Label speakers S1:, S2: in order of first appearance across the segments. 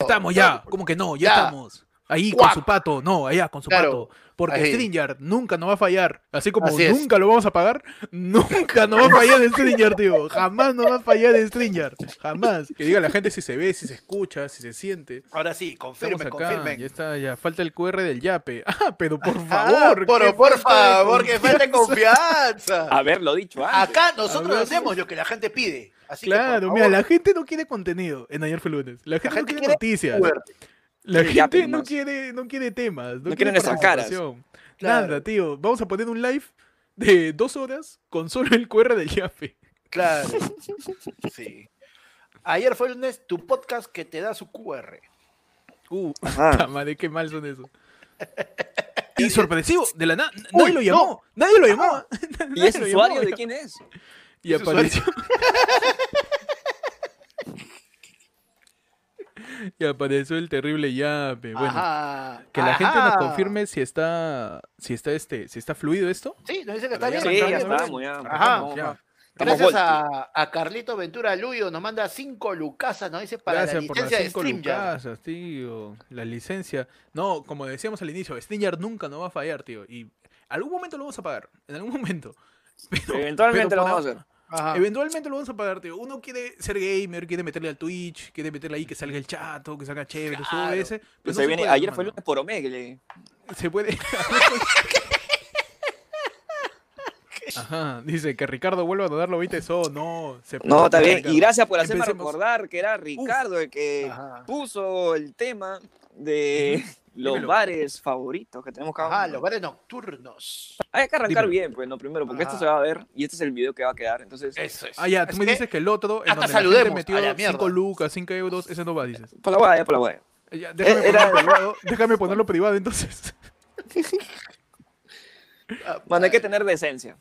S1: Estamos ya, ¿cómo que no? Ya,
S2: Ya.
S1: estamos. Ahí con su pato, no, allá con su
S2: Claro.
S1: pato. Porque
S2: Ahí.
S1: Stringer nunca nos va a fallar. Así como
S2: Así
S1: nunca lo vamos a pagar, nunca nos va a fallar de Stringer, tío. Jamás nos va a fallar de Stringer. Jamás. Que diga la gente si se ve, si se escucha, si se siente.
S2: Ahora sí, confirmen,
S1: acá,
S2: confirmen.
S1: ya está, ya falta el QR del Yape. Ah, pero por
S2: Ah,
S1: favor.
S2: por,
S1: qué
S2: por favor, que falta confianza.
S3: Haberlo dicho antes.
S2: Acá nosotros hacemos lo que la gente pide. Así
S1: Claro, mira, la gente no quiere contenido en Ayer fue lunes. La gente,
S2: gente
S1: no quiere,
S2: quiere
S1: noticias. La
S3: Yape
S1: gente no quiere, no quiere temas. No,
S3: quiere
S1: quiere
S3: nuestras caras.
S2: Claro.
S1: Nada, tío. Vamos a poner un live de dos horas con solo el QR del Yape.
S2: Claro. Sí. Ayer fue el lunes tu podcast que te da su QR.
S1: Uh, madre, qué mal son eso. Y sorpresivo, de la nada, nadie lo llamó. Nadie lo llamó.
S3: ¿Y ese usuario
S1: llamó,
S3: de quién es?
S1: Y apareció. Y apareció el terrible Yape. Bueno,
S2: Ajá.
S1: que la gente nos confirme si está, si está este, si está fluido esto.
S2: Sí, nos dice que está
S1: Ya
S2: bien.
S3: Sí,
S2: está
S3: ya
S2: bien.
S3: estamos, ya.
S2: Ajá.
S1: Ya.
S2: Gracias a, a Carlito Ventura Luyo, nos manda 5 lucasas, nos dice para
S1: Gracias
S2: la
S1: por las
S2: licencia de
S1: cinco
S2: StreamYard.
S1: lucasas, tío. La licencia. No, como decíamos al inicio, StreamYard nunca nos va a fallar, tío. Y algún momento lo vamos a pagar. En algún momento. Pero-
S3: Eventualmente
S1: pero
S3: lo vamos a hacer.
S2: Ajá.
S1: Eventualmente lo vamos a pagar, tío. Uno quiere ser gamer, quiere meterle al Twitch, quiere meterle ahí que salga el chato, que salga chévere,
S2: Claro.
S1: OBS.
S3: Pues
S1: Pero
S3: se
S1: no
S3: viene,
S1: puede,
S3: ayer fue el
S1: hermano.
S3: lunes por Omegle.
S1: Se puede. Ajá, dice que Ricardo vuelva a donar los 20 so. No, se
S3: No, está bien.
S1: Ricardo.
S3: Y gracias por hacerme
S1: Empecemos.
S3: recordar que era Ricardo el que
S2: Ajá.
S3: puso el tema de los
S1: Dímelo.
S3: bares favoritos que tenemos cada uno.
S2: los bares nocturnos.
S3: Hay que arrancar
S1: Dímelo.
S3: bien, pues, no primero, porque
S2: Ajá.
S3: esto se va a ver y este es el video que va a quedar. Entonces,
S2: Eso es.
S1: Ah, ya, tú
S2: Es
S1: me
S2: que-
S1: dices que el otro, en
S2: hasta
S1: donde la gente metió
S2: a la mierda.
S1: 5 lucas, 5 euros, ese no va, dices.
S3: por la guaya, por la guaya.
S1: Ya, déjame,
S3: Eh, era-
S1: ponerlo privado, déjame ponerlo privado entonces.
S2: Ah,
S3: Bueno, hay que tener decencia.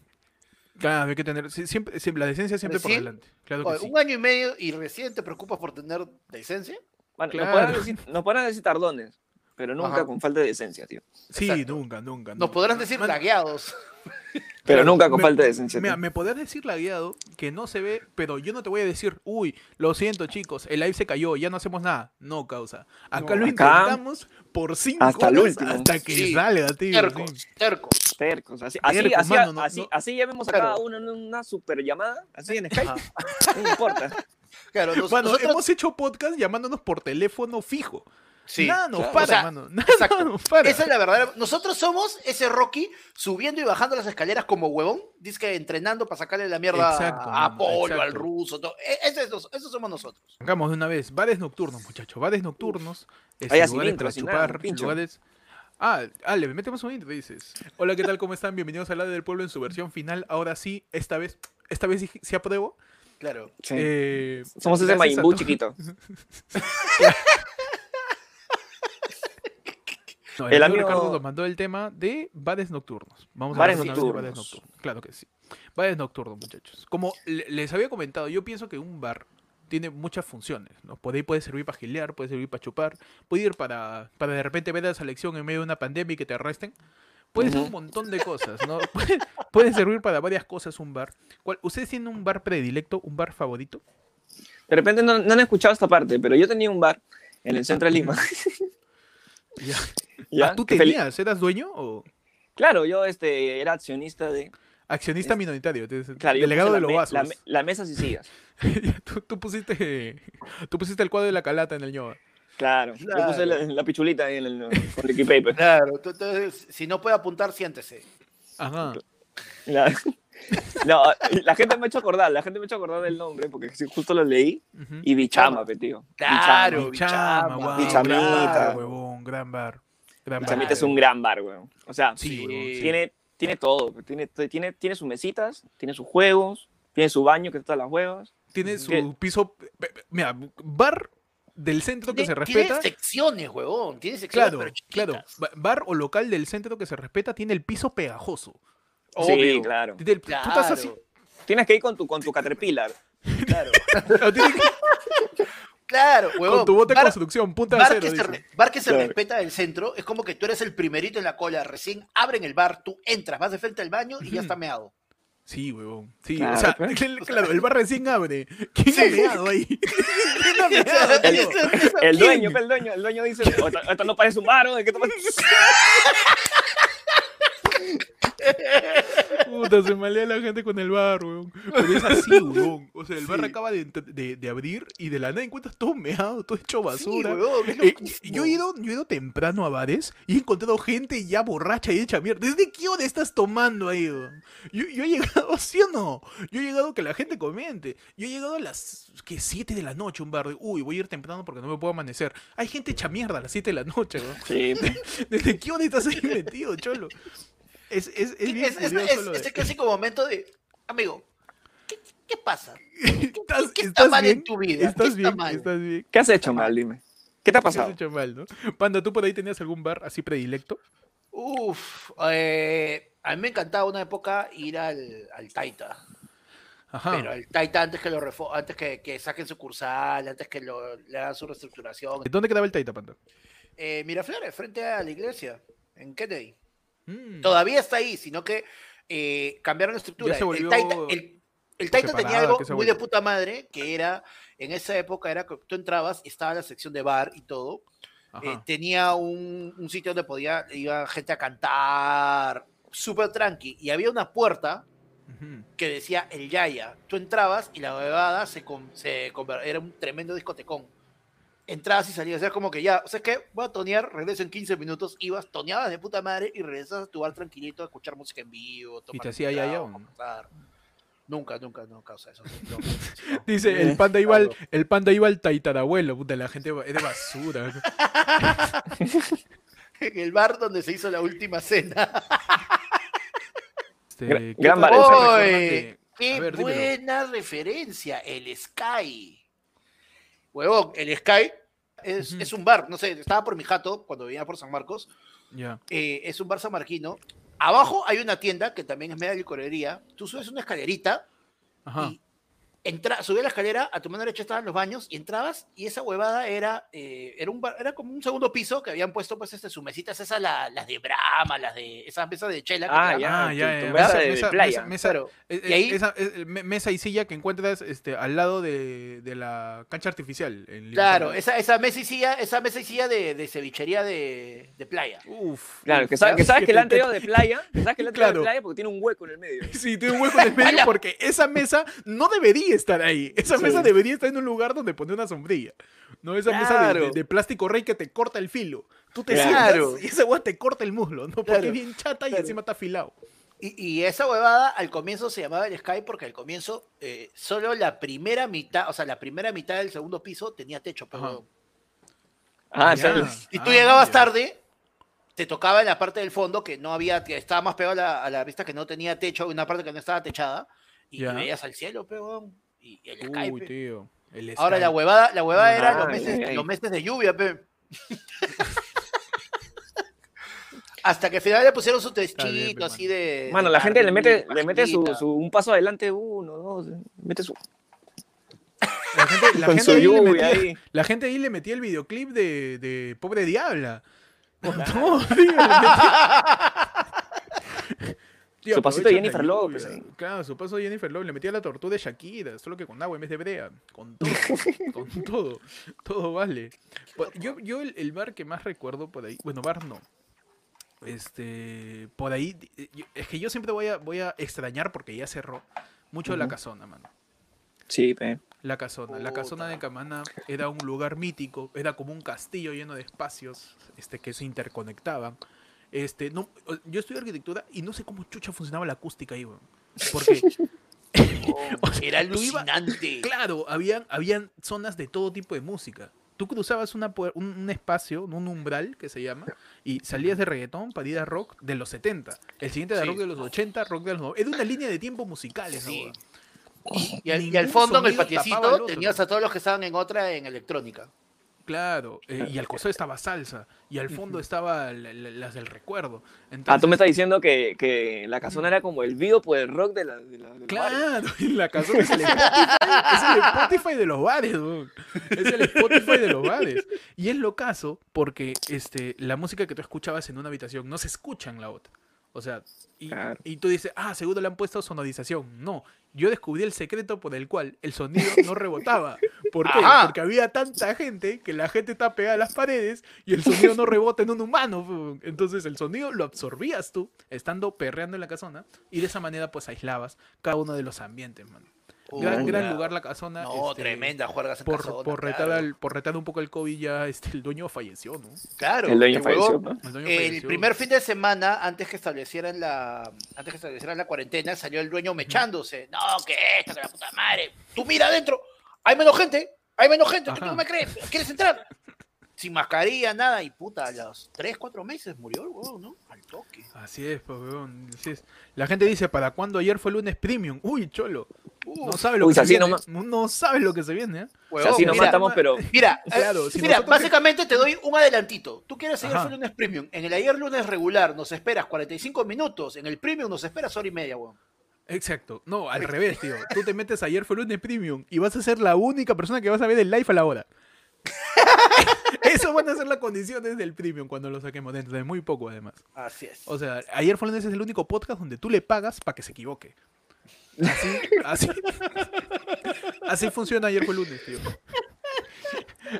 S1: Claro, hay que tener, sí, siempre, siempre- la decencia siempre por delante. Claro que
S2: oye,
S1: sí.
S2: Un año y medio y recién te preocupas por tener decencia.
S3: Bueno,
S1: Claro.
S3: nos, podrán decir, nos podrán decir tardones, pero nunca
S2: Ajá.
S3: con falta de decencia, tío.
S1: Sí,
S2: exacto.
S1: nunca, nunca.
S2: Nos
S1: nunca.
S2: podrán decir
S1: Man-
S2: lagueados.
S3: Pero nunca con
S1: me-
S3: falta de decencia.
S1: Mira, me podrás decir lagueado que no se ve, pero yo no te voy a decir, uy, lo siento chicos, el live se cayó, ya no hacemos nada. No, causa. Acá
S2: No,
S1: lo
S3: acá-
S1: intentamos por cinco
S3: hasta el
S1: horas
S3: último.
S1: hasta que
S2: Sí,
S1: salga, tío.
S2: Tercos,
S1: sí.
S2: tercos.
S3: Tercos, así, así,
S1: Tercos,
S3: así,
S1: mano, no-
S3: así,
S1: no-
S3: así llamemos a
S2: Claro.
S3: cada uno en una super llamada, así en Skype, no importa.
S2: Claro, nos- nosotros-
S1: hemos hecho podcast llamándonos por teléfono fijo.
S2: Sí,
S1: nada nos
S3: claro.
S1: para,
S2: O sea,
S1: mano. Nada
S2: exacto.
S1: nos para.
S2: Esa es la verdadera. Nosotros somos ese Rocky subiendo y bajando las escaleras como huevón. Dice que entrenando para sacarle la mierda
S1: Exacto,
S2: a
S1: mano,
S2: Polo, al ruso. todo. E- Ese, eso, eso somos nosotros.
S1: Hagamos de una vez. Bares nocturnos, muchachos. Bares nocturnos. este,
S3: Vaya sin
S1: lugares
S3: intro,
S1: para
S3: sin nada,
S1: chupar.
S3: pincho.
S1: lugares. Ah, ah, le metemos un intro, dices. Hola, ¿qué tal? ¿Cómo están? Bienvenidos a la del pueblo en su versión final. Ahora sí, esta vez, esta vez sí, sí apruebo.
S2: Claro.
S3: Sí.
S1: Eh,
S3: Somos ese
S1: to-
S3: chiquito.
S1: No, el,
S3: El
S1: amigo Ricardo nos mandó el tema de bares nocturnos. Vamos
S3: Bares
S1: a una vez de
S3: nocturnos.
S1: Claro que sí. Bares nocturnos, muchachos. Como le- les había comentado, yo pienso que un bar tiene muchas funciones. ¿no? Puede, puede servir para gilear, puede servir para chupar, puede ir para, para de repente ver a la selección en medio de una pandemia y que te arresten. Puede ser un montón de cosas, ¿no? Puede, puede servir para varias cosas un bar. ¿Cuál- ¿Ustedes tienen un bar predilecto, un bar favorito?
S3: De repente no, no han escuchado esta parte, pero yo tenía un bar en el centro de Lima.
S1: Ya.
S3: ¿ya?
S1: Ah, ¿Tú
S3: fel-
S1: tenías? ¿Eras dueño o
S3: Claro, yo este, era accionista de...
S1: accionista
S3: Es-
S1: minoritario?
S3: Claro,
S1: delegado de los vasos.
S3: La, la mesa y sillas.
S1: tú, tú pusiste tú pusiste el cuadro de la calata en el ñoba.
S3: Claro, yo puse la, la pichulita ahí en el, con el paper.
S2: Claro. tú- si no puede apuntar, siéntese.
S1: Ajá.
S3: La, no, la gente me ha hecho acordar, la gente me ha hecho acordar del nombre porque justo lo leí y Bichama, pe, tío.
S2: Claro,
S1: Bichama,
S3: Bichamita.
S1: gran huevón, gran bar. Gran bar.
S3: Bichamita es un gran bar, weón. O sea,
S1: Sí, huevón, sí.
S3: tiene, tiene todo, tiene, tiene, tiene sus mesitas, tiene sus juegos, tiene su baño que está las huevas.
S1: Tiene su
S3: ¿Qué?
S1: piso. Mira, bar del centro que se
S2: Tiene, tiene
S1: respeta.
S2: secciones, huevón. Tiene secciones,
S1: Claro,
S2: pero
S1: claro. Bar o local del centro que se respeta tiene el piso pegajoso.
S3: Sí, claro.
S1: Tú estás así.
S3: Tienes que ir con tu, con tu Caterpillar.
S2: Claro.
S1: no, tienes que-
S2: Claro, huevón.
S1: con tu bote de construcción, punta de
S2: bar
S1: cero.
S2: que, se, bar que se
S3: Claro.
S2: respeta del centro es como que tú eres el primerito en la cola. Recién abren el bar, tú entras, vas de frente al baño y ya está meado.
S1: Sí, huevón. Sí, o
S3: Claro,
S1: sea,
S3: pues.
S1: el- claro, el bar recién abre. ¿Quién
S2: Sí.
S1: ha meado ahí? ¿Quién ha meado,
S3: El, el dueño, el dueño, el dueño dice, "Oh, esto, no parece un bar, ¿o? ¿de qué te parece?"
S1: Puta, se malea la gente con el bar, weón. Pero es así, weón. O sea, el bar acaba de, de- de abrir y de la nada encuentras todo meado, todo hecho basura.
S2: Sí,
S1: Eh, yo, he ido, yo he ido temprano a bares y he encontrado gente ya borracha y hecha mierda. ¿Desde qué hora estás tomando ahí? weón? Yo, yo he llegado, ¿sí o no? Yo he llegado que la gente comente. Yo he llegado a las que 7 de la noche a un bar. Uy, voy a ir temprano porque no me puedo amanecer. Hay gente hecha mierda a las 7 de la noche, weón.
S3: Sí.
S1: ¿Desde qué hora estás ahí metido, cholo? Es, es, es bien
S2: Es, es,
S1: curioso
S2: es-
S1: lo de-
S2: ese clásico momento de, amigo, ¿qué, qué pasa?
S1: ¿Estás,
S2: qué está
S1: estás
S2: mal en tu vida?
S1: ¿Estás
S2: ¿Qué está
S1: bien?
S2: mal?
S1: ¿Estás bien?
S3: ¿Qué has hecho mal? Dime. ¿Qué te ha
S1: ¿Qué has
S3: pasado?
S1: hecho mal, no? Panda, ¿tú por ahí tenías algún bar así predilecto?
S2: Uf, eh, a mí me encantaba una época ir al, al Taita.
S1: Ajá.
S2: Pero el Taita antes que lo refo- antes que, que saquen sucursal, antes que lo, le hagan su reestructuración.
S1: ¿Dónde quedaba el Taita, Panda?
S2: Eh, Miraflores, frente a la iglesia, en Kennedy.
S1: Mm.
S2: Todavía está ahí, sino que eh, cambiaron la estructura.
S1: se volvió
S2: el Taita, el- el Taita tenía algo muy de puta madre, que era, en esa época era que tú entrabas y estaba la sección de bar y todo. eh, tenía un, un sitio donde podía, iba gente a cantar, súper tranqui. Y había una puerta que decía el Yaya. Tú entrabas y la huevada se, con- se era un tremendo discotecón. Entrabas y salías, era como que ya, o sea, que voy a tonear, regreso en 15 minutos, ibas, toneabas de puta madre y regresas a tu bar tranquilito a escuchar música en vivo. tomar
S1: te
S2: un
S1: hacía o no?
S2: conversar. Nunca, nunca, no causa eso. no, no.
S1: Dice, el panda iba al, el panda iba al taitarabuelo, puta, la gente es de basura.
S2: En el bar donde se hizo la última cena.
S1: Este,
S3: Gran-
S1: ¿qué
S3: gran
S2: ¡Qué
S1: ver, dímelo.
S2: buena referencia! El Sky. Huevón, el Sky es,
S1: Ujú.
S2: es un bar, no sé, estaba por mi jato cuando venía por San Marcos.
S1: Ya.
S2: eh, es un bar sanmarquino. Abajo hay una tienda que también es media licorería. Tú subes una escalerita
S1: Ajá.
S2: y entra, subías la escalera, a tu mano derecha estaban los baños y entrabas y esa huevada era, eh, era, un bar- era como un segundo piso que habían puesto pues este, sus mesitas, esas la- las de Brahma, las de esas mesas de chela. que
S3: Ah, ya,
S1: Ah, ya,
S3: mesa
S1: mesa-
S3: de
S1: mesa-
S3: playa.
S1: mesa- mesa-
S2: Claro. Y ahí-
S1: esa, me- mesa y silla que encuentras este, al lado de, de la cancha artificial. En
S2: Claro, esa, esa mesa y silla, esa mesa y silla de, de cevichería de, de playa.
S1: Uf.
S3: Claro,
S1: uf,
S3: que sabes que, sabes que le han traído de playa, que sabes que le han traído
S1: Claro.
S3: de playa porque tiene un hueco en el medio.
S1: Sí, tiene un hueco en el medio porque esa mesa no debería estar ahí. Esa
S3: Sí.
S1: mesa debería estar en un lugar donde poner una sombrilla. No esa mesa de,
S2: Claro.
S1: de- de plástico rey que te corta el filo. Tú te
S2: Claro.
S1: sientas y esa hueá te corta el muslo, ¿no? Porque
S2: Claro.
S1: es bien chata y
S2: Claro.
S1: encima está afilado.
S2: Y, y esa huevada al comienzo se llamaba el Sky porque al comienzo eh, solo la primera mitad, o sea, la primera mitad del segundo piso tenía techo. Pero,
S1: Ajá.
S3: Ah,
S1: Ya.
S3: entonces-
S2: Si tú
S1: Ah,
S2: llegabas
S1: ya.
S2: tarde, te tocaba en la parte del fondo que no había, que estaba más pegado a la, a la vista que no tenía techo, una parte que no estaba techada, y,
S1: Ya.
S2: veías al cielo, peón. Y, y el Sky,
S1: Uy, tío. el
S2: Ahora la huevada, la huevada era los meses,
S3: ok.
S2: los meses de lluvia, pe. Hasta que al final le pusieron su techito así de.
S3: Mano,
S2: de
S3: la gente le mete, le mete su, un paso adelante, uno, dos, mete su,
S1: La gente, la ahí metía, la gente ahí le metía el videoclip de, de Pobre Diabla. Con todo, tío, le metía- Tío,
S3: Su pasito de
S1: la
S3: Jennifer López ahí.
S1: Claro, su paso de Jennifer López. Le metía la tortuga de Shakira, solo que con agua en vez de brea. Con todo, con todo. Todo vale. Pues, Yo, yo el, el bar que más recuerdo por ahí, bueno, bar no. Este, por ahí, eh, es que yo siempre voy a, voy a extrañar porque ya cerró mucho la
S3: Ujú.
S1: casona, mano.
S3: Sí, pe.
S1: La casona. La casona
S2: Puta.
S1: de Camana era un lugar mítico, era como un castillo lleno de espacios este, que se interconectaban. Este, no, yo estudié arquitectura y no sé cómo chucha funcionaba la acústica ahí, weón. Porque,
S2: Oh, era
S1: iba-
S2: alucinante.
S1: claro, habían, habían zonas de todo tipo de música. Tú cruzabas una, un, un espacio, un umbral que se llama, y salías de reggaetón para ir a rock de los 70. El siguiente era
S2: Sí.
S1: rock de los 80, rock de los 90. Era una línea de tiempo musicales.
S2: Y al, y al fondo, en el patiecito, tenías a todos los que estaban en otra en electrónica.
S1: Claro, eh, y al costado estaba salsa, y al fondo estaba la- la- las del recuerdo.
S3: Ah,
S1: Entonces,
S3: tú me estás diciendo que, que la casona era como el video por el rock de la, de la-.
S1: Claro, y la casona es el Spotify, es el Spotify de los bares, weón. es el Spotify de los bares. Y es lo caso porque este, la música que tú escuchabas en una habitación no se escucha en la otra. O sea, y,
S3: Claro.
S1: y tú dices, ah, seguro le han puesto sonorización. No, yo descubrí el secreto por el cual el sonido no rebotaba. ¿Por qué?
S2: Ajá.
S1: Porque había tanta gente que la gente está pegada a las paredes y el sonido no rebota en un humano. Entonces el sonido lo absorbías tú, estando perreando en la casona, y de esa manera pues aislabas cada uno de los ambientes, mano. Gran, lugar la casona.
S2: No,
S1: este,
S2: tremenda juergas en
S1: Por,
S2: casona,
S1: por, retar
S2: claro.
S1: al- por retar un poco el COVID ya este, el dueño falleció, ¿no?
S2: Claro,
S3: El dueño falleció.
S1: El dueño
S2: El
S1: falleció.
S2: primer fin de semana, antes que establecieran la, antes que establecieran la cuarentena, salió el dueño mechándose. No, que esto, que la puta madre. Tú mira adentro, hay menos gente, hay menos gente, ¿tú no me crees? ¿Quieres entrar? Sin mascarilla, nada, y puta, a los 3, 4 meses murió el huevón, ¿no? Al toque.
S1: Así es, pues, weón, así es. La gente dice, ¿para cuándo ayer fue lunes premium? Uy, cholo. No
S2: Uf,
S1: sabes lo
S3: Uy,
S1: que se viene.
S3: nomás.
S1: No, sabes lo que se viene, ¿eh?
S2: huevón,
S3: así nos matamos, pero
S2: Mira,
S1: Claro, si
S2: mira,
S1: nosotros-
S2: básicamente te doy un adelantito. Tú quieres seguir lunes premium. En el ayer lunes regular nos esperas 45 minutos. En el premium nos esperas hora y media, weón.
S1: Exacto. No, al revés, tío. Tú te metes ayer fue lunes premium y vas a ser la única persona que vas a ver el live a la hora. Eso van a ser las condiciones del premium cuando lo saquemos dentro de muy poco, además.
S2: Así es.
S1: O sea, ayer fue lunes es el único podcast donde tú le pagas para que se equivoque. Así, así, así funciona ayer fue lunes, tío.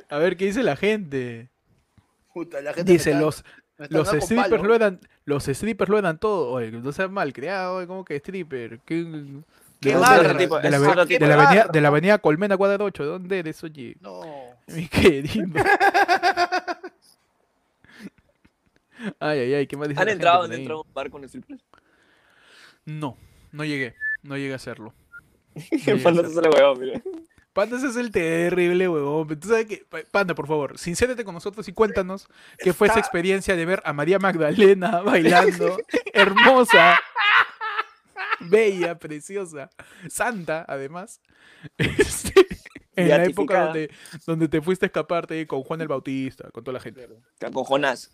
S1: A ver qué dice la gente.
S2: Puta, la gente
S1: Dice
S2: está-
S1: los los strippers lo eran los strippers lo eran todo. Oye, no seas mal creado, como que stripper. ¿Qué,
S2: Qué
S1: de, de, la, de
S3: de
S1: avenida,
S2: barra.
S1: de la avenida Colmena cuadra 8, ¿dónde eres, oye?
S2: No.
S1: Mi querido. Ay, ay, ay, ¿qué más dice
S3: ¿Han
S1: la
S3: entrado, entrado a un bar con strippers?
S1: No, no llegué. No llegué a hacerlo.
S3: Panda se le huevó, mire.
S1: Panda, ese es el terrible, huevón. Tú sabes Panda, por favor, sincérate con nosotros y cuéntanos qué fue esa experiencia de ver a María Magdalena bailando, hermosa, bella, preciosa, santa, además. Este, en la época donde, donde te fuiste a escaparte con Juan el Bautista, con toda la gente.
S3: Con Jonás.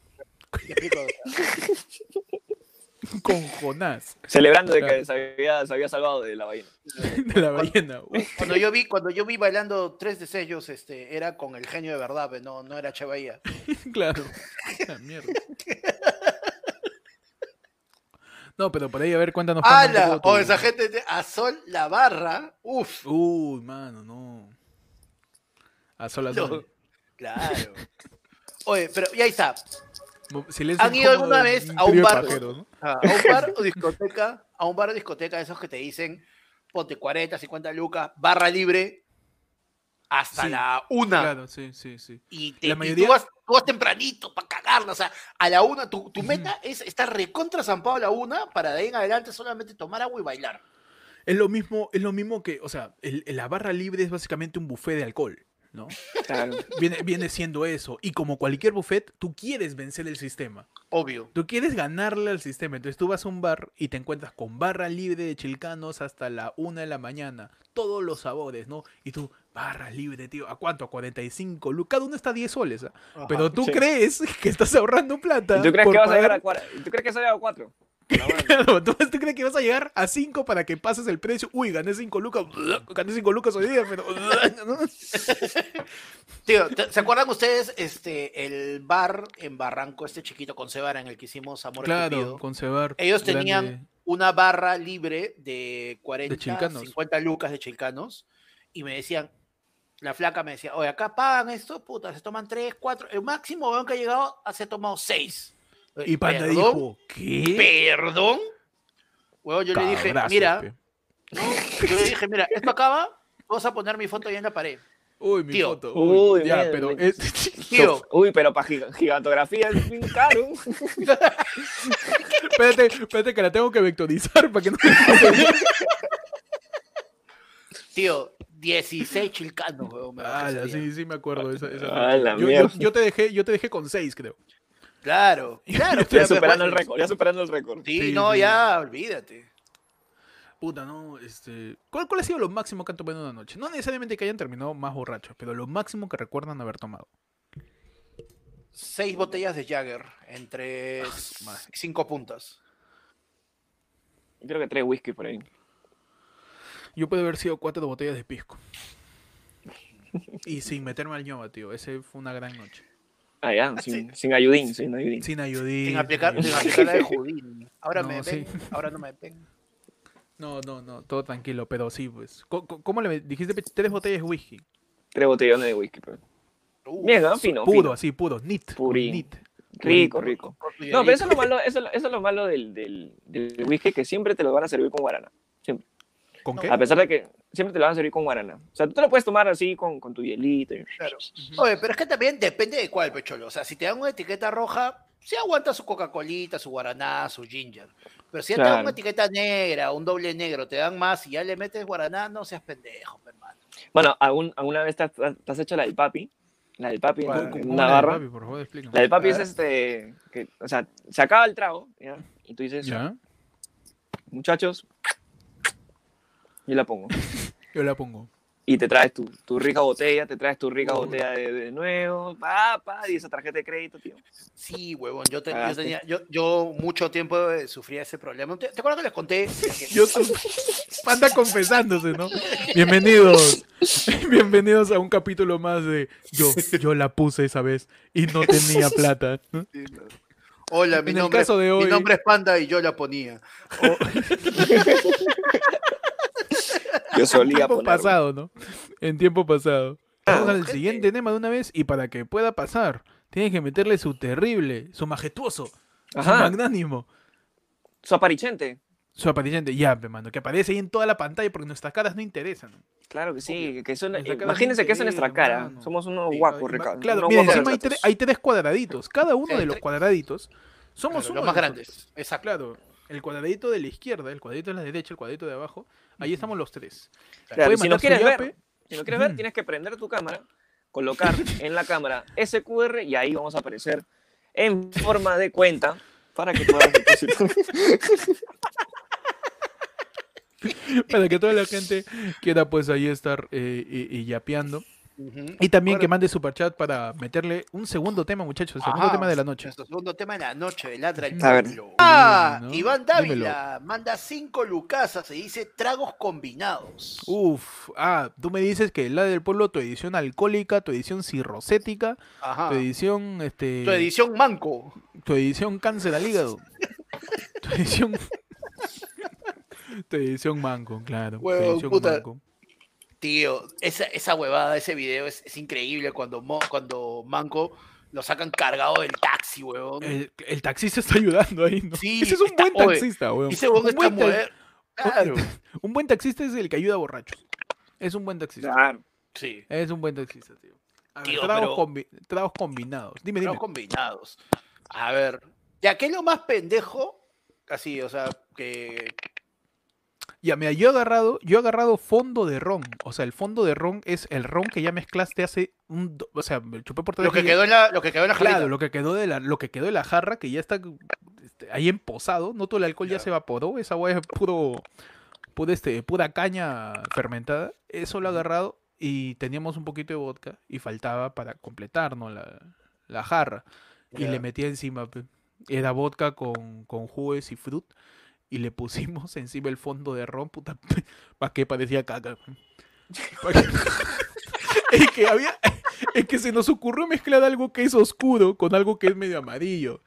S1: Con Jonás,
S3: Celebrando de que se había, se había salvado de la ballena.
S1: de la ballena. Uf,
S2: Cuando yo vi, cuando yo vi bailando tres de sellos, este, era con el genio de verdad, pe, no, no era Che Bahía.
S1: claro. Mierda. No, pero por ahí, a ver, cuéntanos.
S2: ¡Hala! O esa gente de a sol la barra. Uf.
S1: Uy, mano, no. A solas.
S2: No. Claro. Oye, pero ya está.
S1: Silencio
S2: ¿Han ido alguna vez a un bar?
S1: pajeros, ¿no?
S2: A un bar o discoteca, a un bar o discoteca de esos que te dicen, ponte 40, 50 lucas, barra libre, hasta
S1: Sí,
S2: la una.
S1: Claro, sí, sí, sí.
S2: Y, te,
S1: La
S2: y tú, vas, tú vas tempranito para cagarla, o sea, a la una, tu, tu meta es estar recontra zampado a la una para de ahí en adelante solamente tomar agua y bailar.
S1: Es lo mismo, es lo mismo que, o sea, el- la barra libre es básicamente un buffet de alcohol, ¿no? Viene, viene siendo eso. Y como cualquier buffet, tú quieres vencer el sistema.
S2: Obvio.
S1: Tú quieres ganarle al sistema. Entonces tú vas a un bar y te encuentras con barra libre de chilcanos hasta la una de la mañana. Todos los sabores, ¿no? Y tú, barra libre, tío. ¿A cuánto? A 45 lucas. Cada uno está a 10 soles. ¿ah? Pero tú crees que estás ahorrando plata.
S3: ¿Tú crees, que vas a a ¿Tú
S1: Claro, ¿tú, tú crees que vas a llegar a 5 para que pases el precio? Uy, gané 5 lucas. Gané 5 lucas hoy día, pero.
S2: Tío, ¿te- ¿se acuerdan ustedes este, el bar en Barranco, este chiquito con Cebara en el que hicimos Amor
S1: Claro, con Cebar.
S2: Ellos
S1: grande.
S2: tenían una barra libre de 40,
S1: chilcanos.
S2: 50 lucas de chilcanos y me decían, la flaca me decía, oye, acá pagan esto, puta, se toman 3, 4, el máximo que ha llegado se ha tomado 6.
S1: Y Panda
S2: ¿Perdón?
S1: dijo, ¿qué?
S2: ¿Perdón? Weón, yo le dije, mira, yo le dije, mira, esto acaba, vas a poner mi foto ahí en la pared.
S1: Uy, mi
S2: Tío.
S1: foto. Uy,
S3: Uy,
S1: ya,
S3: mira,
S1: pero es...
S2: Tío,
S3: Uy, pero para gigantografía es bien caro.
S1: espérate, espérate que la tengo que vectorizar para que no
S2: tío, 16 chilcanos, weón. día.
S1: sí, sí me acuerdo de esa, esa
S3: Ah,
S1: noche.
S3: la
S1: yo, yo,
S3: mierda.
S1: yo te dejé, yo te dejé con 6, creo.
S2: Claro, claro.
S3: Ya
S2: pero,
S3: superando el
S2: pues,
S3: récord, ya superando el récord.
S2: Sí,
S1: Sí,
S2: no,
S1: sí.
S2: ya, olvídate.
S1: Puta, no, este... ¿Cuál, ¿Cuál ha sido lo máximo que han tomado en una noche? No necesariamente que hayan terminado más borrachos, pero lo máximo que recuerdan haber tomado.
S2: Seis botellas de Jagger entre
S1: madre.
S2: cinco puntas.
S3: Creo que tres whisky por ahí.
S1: Yo puede haber sido cuatro botellas de pisco. Y sin meterme al ñoba, tío. Ese fue una gran noche.
S3: Ah, ya, sin, sin ayudín, sin ayudín.
S1: Sin ayudín.
S2: Sin aplicar,
S1: sin
S2: aplicar la de Judín. Ahora
S1: No,
S2: me
S1: sí.
S2: ahora no me ven.
S1: No, no, no, todo tranquilo, pero sí, pues. ¿Cómo le dijiste? Tres botellas de whisky.
S3: Tres botellones de whisky, pero.
S2: Uh,
S3: Bien, ¿no? Fino,
S1: Puro,
S3: fino.
S1: así, puro. Nit. con
S3: Purín.
S1: Nit.
S3: Rico, rico. No, pero eso es lo malo, eso, es lo- eso es lo malo del, del, del whisky, que siempre te lo van a servir con guarana.
S1: ¿Con
S2: No.
S1: qué?
S3: A pesar de que siempre te lo van a servir con guarana. O sea, tú te lo puedes tomar así con, con tu hielito. y-
S2: Claro. Oye, pero es que también depende de cuál, pecholo. O sea, si te dan una etiqueta roja, sí aguanta su Coca-Colita, su guaraná, su ginger. Pero si ya te dan
S3: Claro.
S2: una etiqueta negra, un doble negro, te dan más y ya le metes guaraná, no seas pendejo, mi hermano.
S3: Bueno, ¿algún- ¿alguna vez te has, te has hecho la del papi? La del papi
S1: ¿Cómo
S3: una
S1: la de
S3: barra.
S1: papi, por favor, explícame.
S3: La del papi es este, que, o sea, se acaba el trago, ¿ya? Y tú dices,
S1: ¿Ya?
S3: muchachos, yo la pongo.
S1: Yo la pongo.
S3: Y te traes tu, tu rica botella, te traes tu rica botella de, de nuevo, pa, pa, y esa tarjeta de crédito, tío.
S2: Sí, huevón, yo, te- yo tenía, yo, yo mucho tiempo eh, sufría ese problema. ¿Te, te acuerdas que les conté?
S1: Yo anda confesándose, ¿no? Bienvenidos. Bienvenidos a un capítulo más de yo, yo la puse esa vez y no tenía plata. ¿no?
S2: Hola, mi
S1: En el
S2: nombre,
S1: caso de hoy-
S2: mi nombre es Panda y yo la ponía.
S3: Yo
S1: En
S3: solía
S1: tiempo
S3: ponerlo.
S1: pasado, ¿no? En tiempo pasado. Vamos al siguiente tema de una vez y para que pueda pasar, tienes que meterle su terrible, su majestuoso, su magnánimo,
S3: su aparichente.
S1: su apareciente. Ya, mano, que aparece ahí en toda la pantalla porque nuestras caras no interesan.
S3: Claro que sí, que son,
S1: Nuestra cara
S3: imagínense
S1: no
S3: que es nuestra cara.
S1: mano.
S3: Somos unos guacos, Ricardo.
S1: Claro, mira, encima hay, tres- hay tres cuadraditos. Cada uno
S2: Sí,
S1: de los cuadraditos somos
S2: Claro,
S1: uno
S2: los más
S1: de
S2: grandes. Exacto.
S1: Claro, el cuadradito de la izquierda, el cuadradito de la derecha, el cuadradito de abajo. Ahí estamos los tres.
S3: Claro, si no quieres ver,
S1: yape.
S3: si no quieres ver,
S1: Ujú.
S3: tienes que prender tu cámara, colocar en la cámara ese QR y ahí vamos a aparecer en forma de cuenta para que puedas depositar.
S1: Para que toda la gente quiera pues ahí estar eh, y, y yapeando. Y también que mande superchat para meterle un segundo tema, muchachos. El segundo
S2: ajá,
S1: tema de la noche.
S2: Nuestro segundo tema de la noche, el
S3: A ver.
S2: pueblo. Ah,
S1: ¿no?
S2: Iván
S1: Dímelo.
S2: Dávila manda cinco lucasas y dice tragos combinados.
S1: Uf, ah, tú me dices que la del pueblo, tu edición alcohólica, tu edición cirrocética,
S2: Ajá.
S1: tu edición, este,
S2: Tu edición manco.
S1: tu edición cáncer al hígado, tu edición, tu edición manco, claro, tu edición
S2: puta.
S1: manco.
S2: Tío, esa, esa huevada, ese video es, es increíble cuando, Mo- cuando Manco lo sacan cargado del taxi, huevón.
S1: El, el taxista está ayudando ahí, ¿no?
S2: Sí,
S1: Ese es un
S2: está-
S1: buen taxista, weón.
S2: Ese huevón
S1: un,
S2: está Claro.
S1: un buen taxista es el que ayuda a borrachos. Es un buen taxista.
S3: Claro.
S2: Sí.
S1: Es un buen taxista, tío. A ver,
S2: Tío,
S1: tragos,
S2: pero-
S1: combi- tragos combinados. Dime, dime.
S2: Tragos combinados. A ver. Ya, ¿qué es lo más pendejo? Así, o sea, que.
S1: Ya, mira, yo he agarrado, yo he agarrado fondo de ron. O sea, el fondo de ron es el ron que ya mezclaste hace un, o sea, me chupé por tres
S2: Lo que quedó en la, lo que quedó en la
S1: Claro, lo que quedó de la, lo que quedó de la jarra, que ya está este, ahí emposado, no todo el alcohol ya
S2: Ya.
S1: se evaporó, esa agua es puro, puro este, pura caña fermentada. Eso lo he agarrado y teníamos un poquito de vodka y faltaba para completar, ¿no? La, la jarra. Y le metí encima, era vodka con, con y fruit. Y le pusimos encima el fondo de ron, puta, para que parecía caca. Es que había, es que se nos ocurrió mezclar algo que es oscuro con algo que es medio amarillo.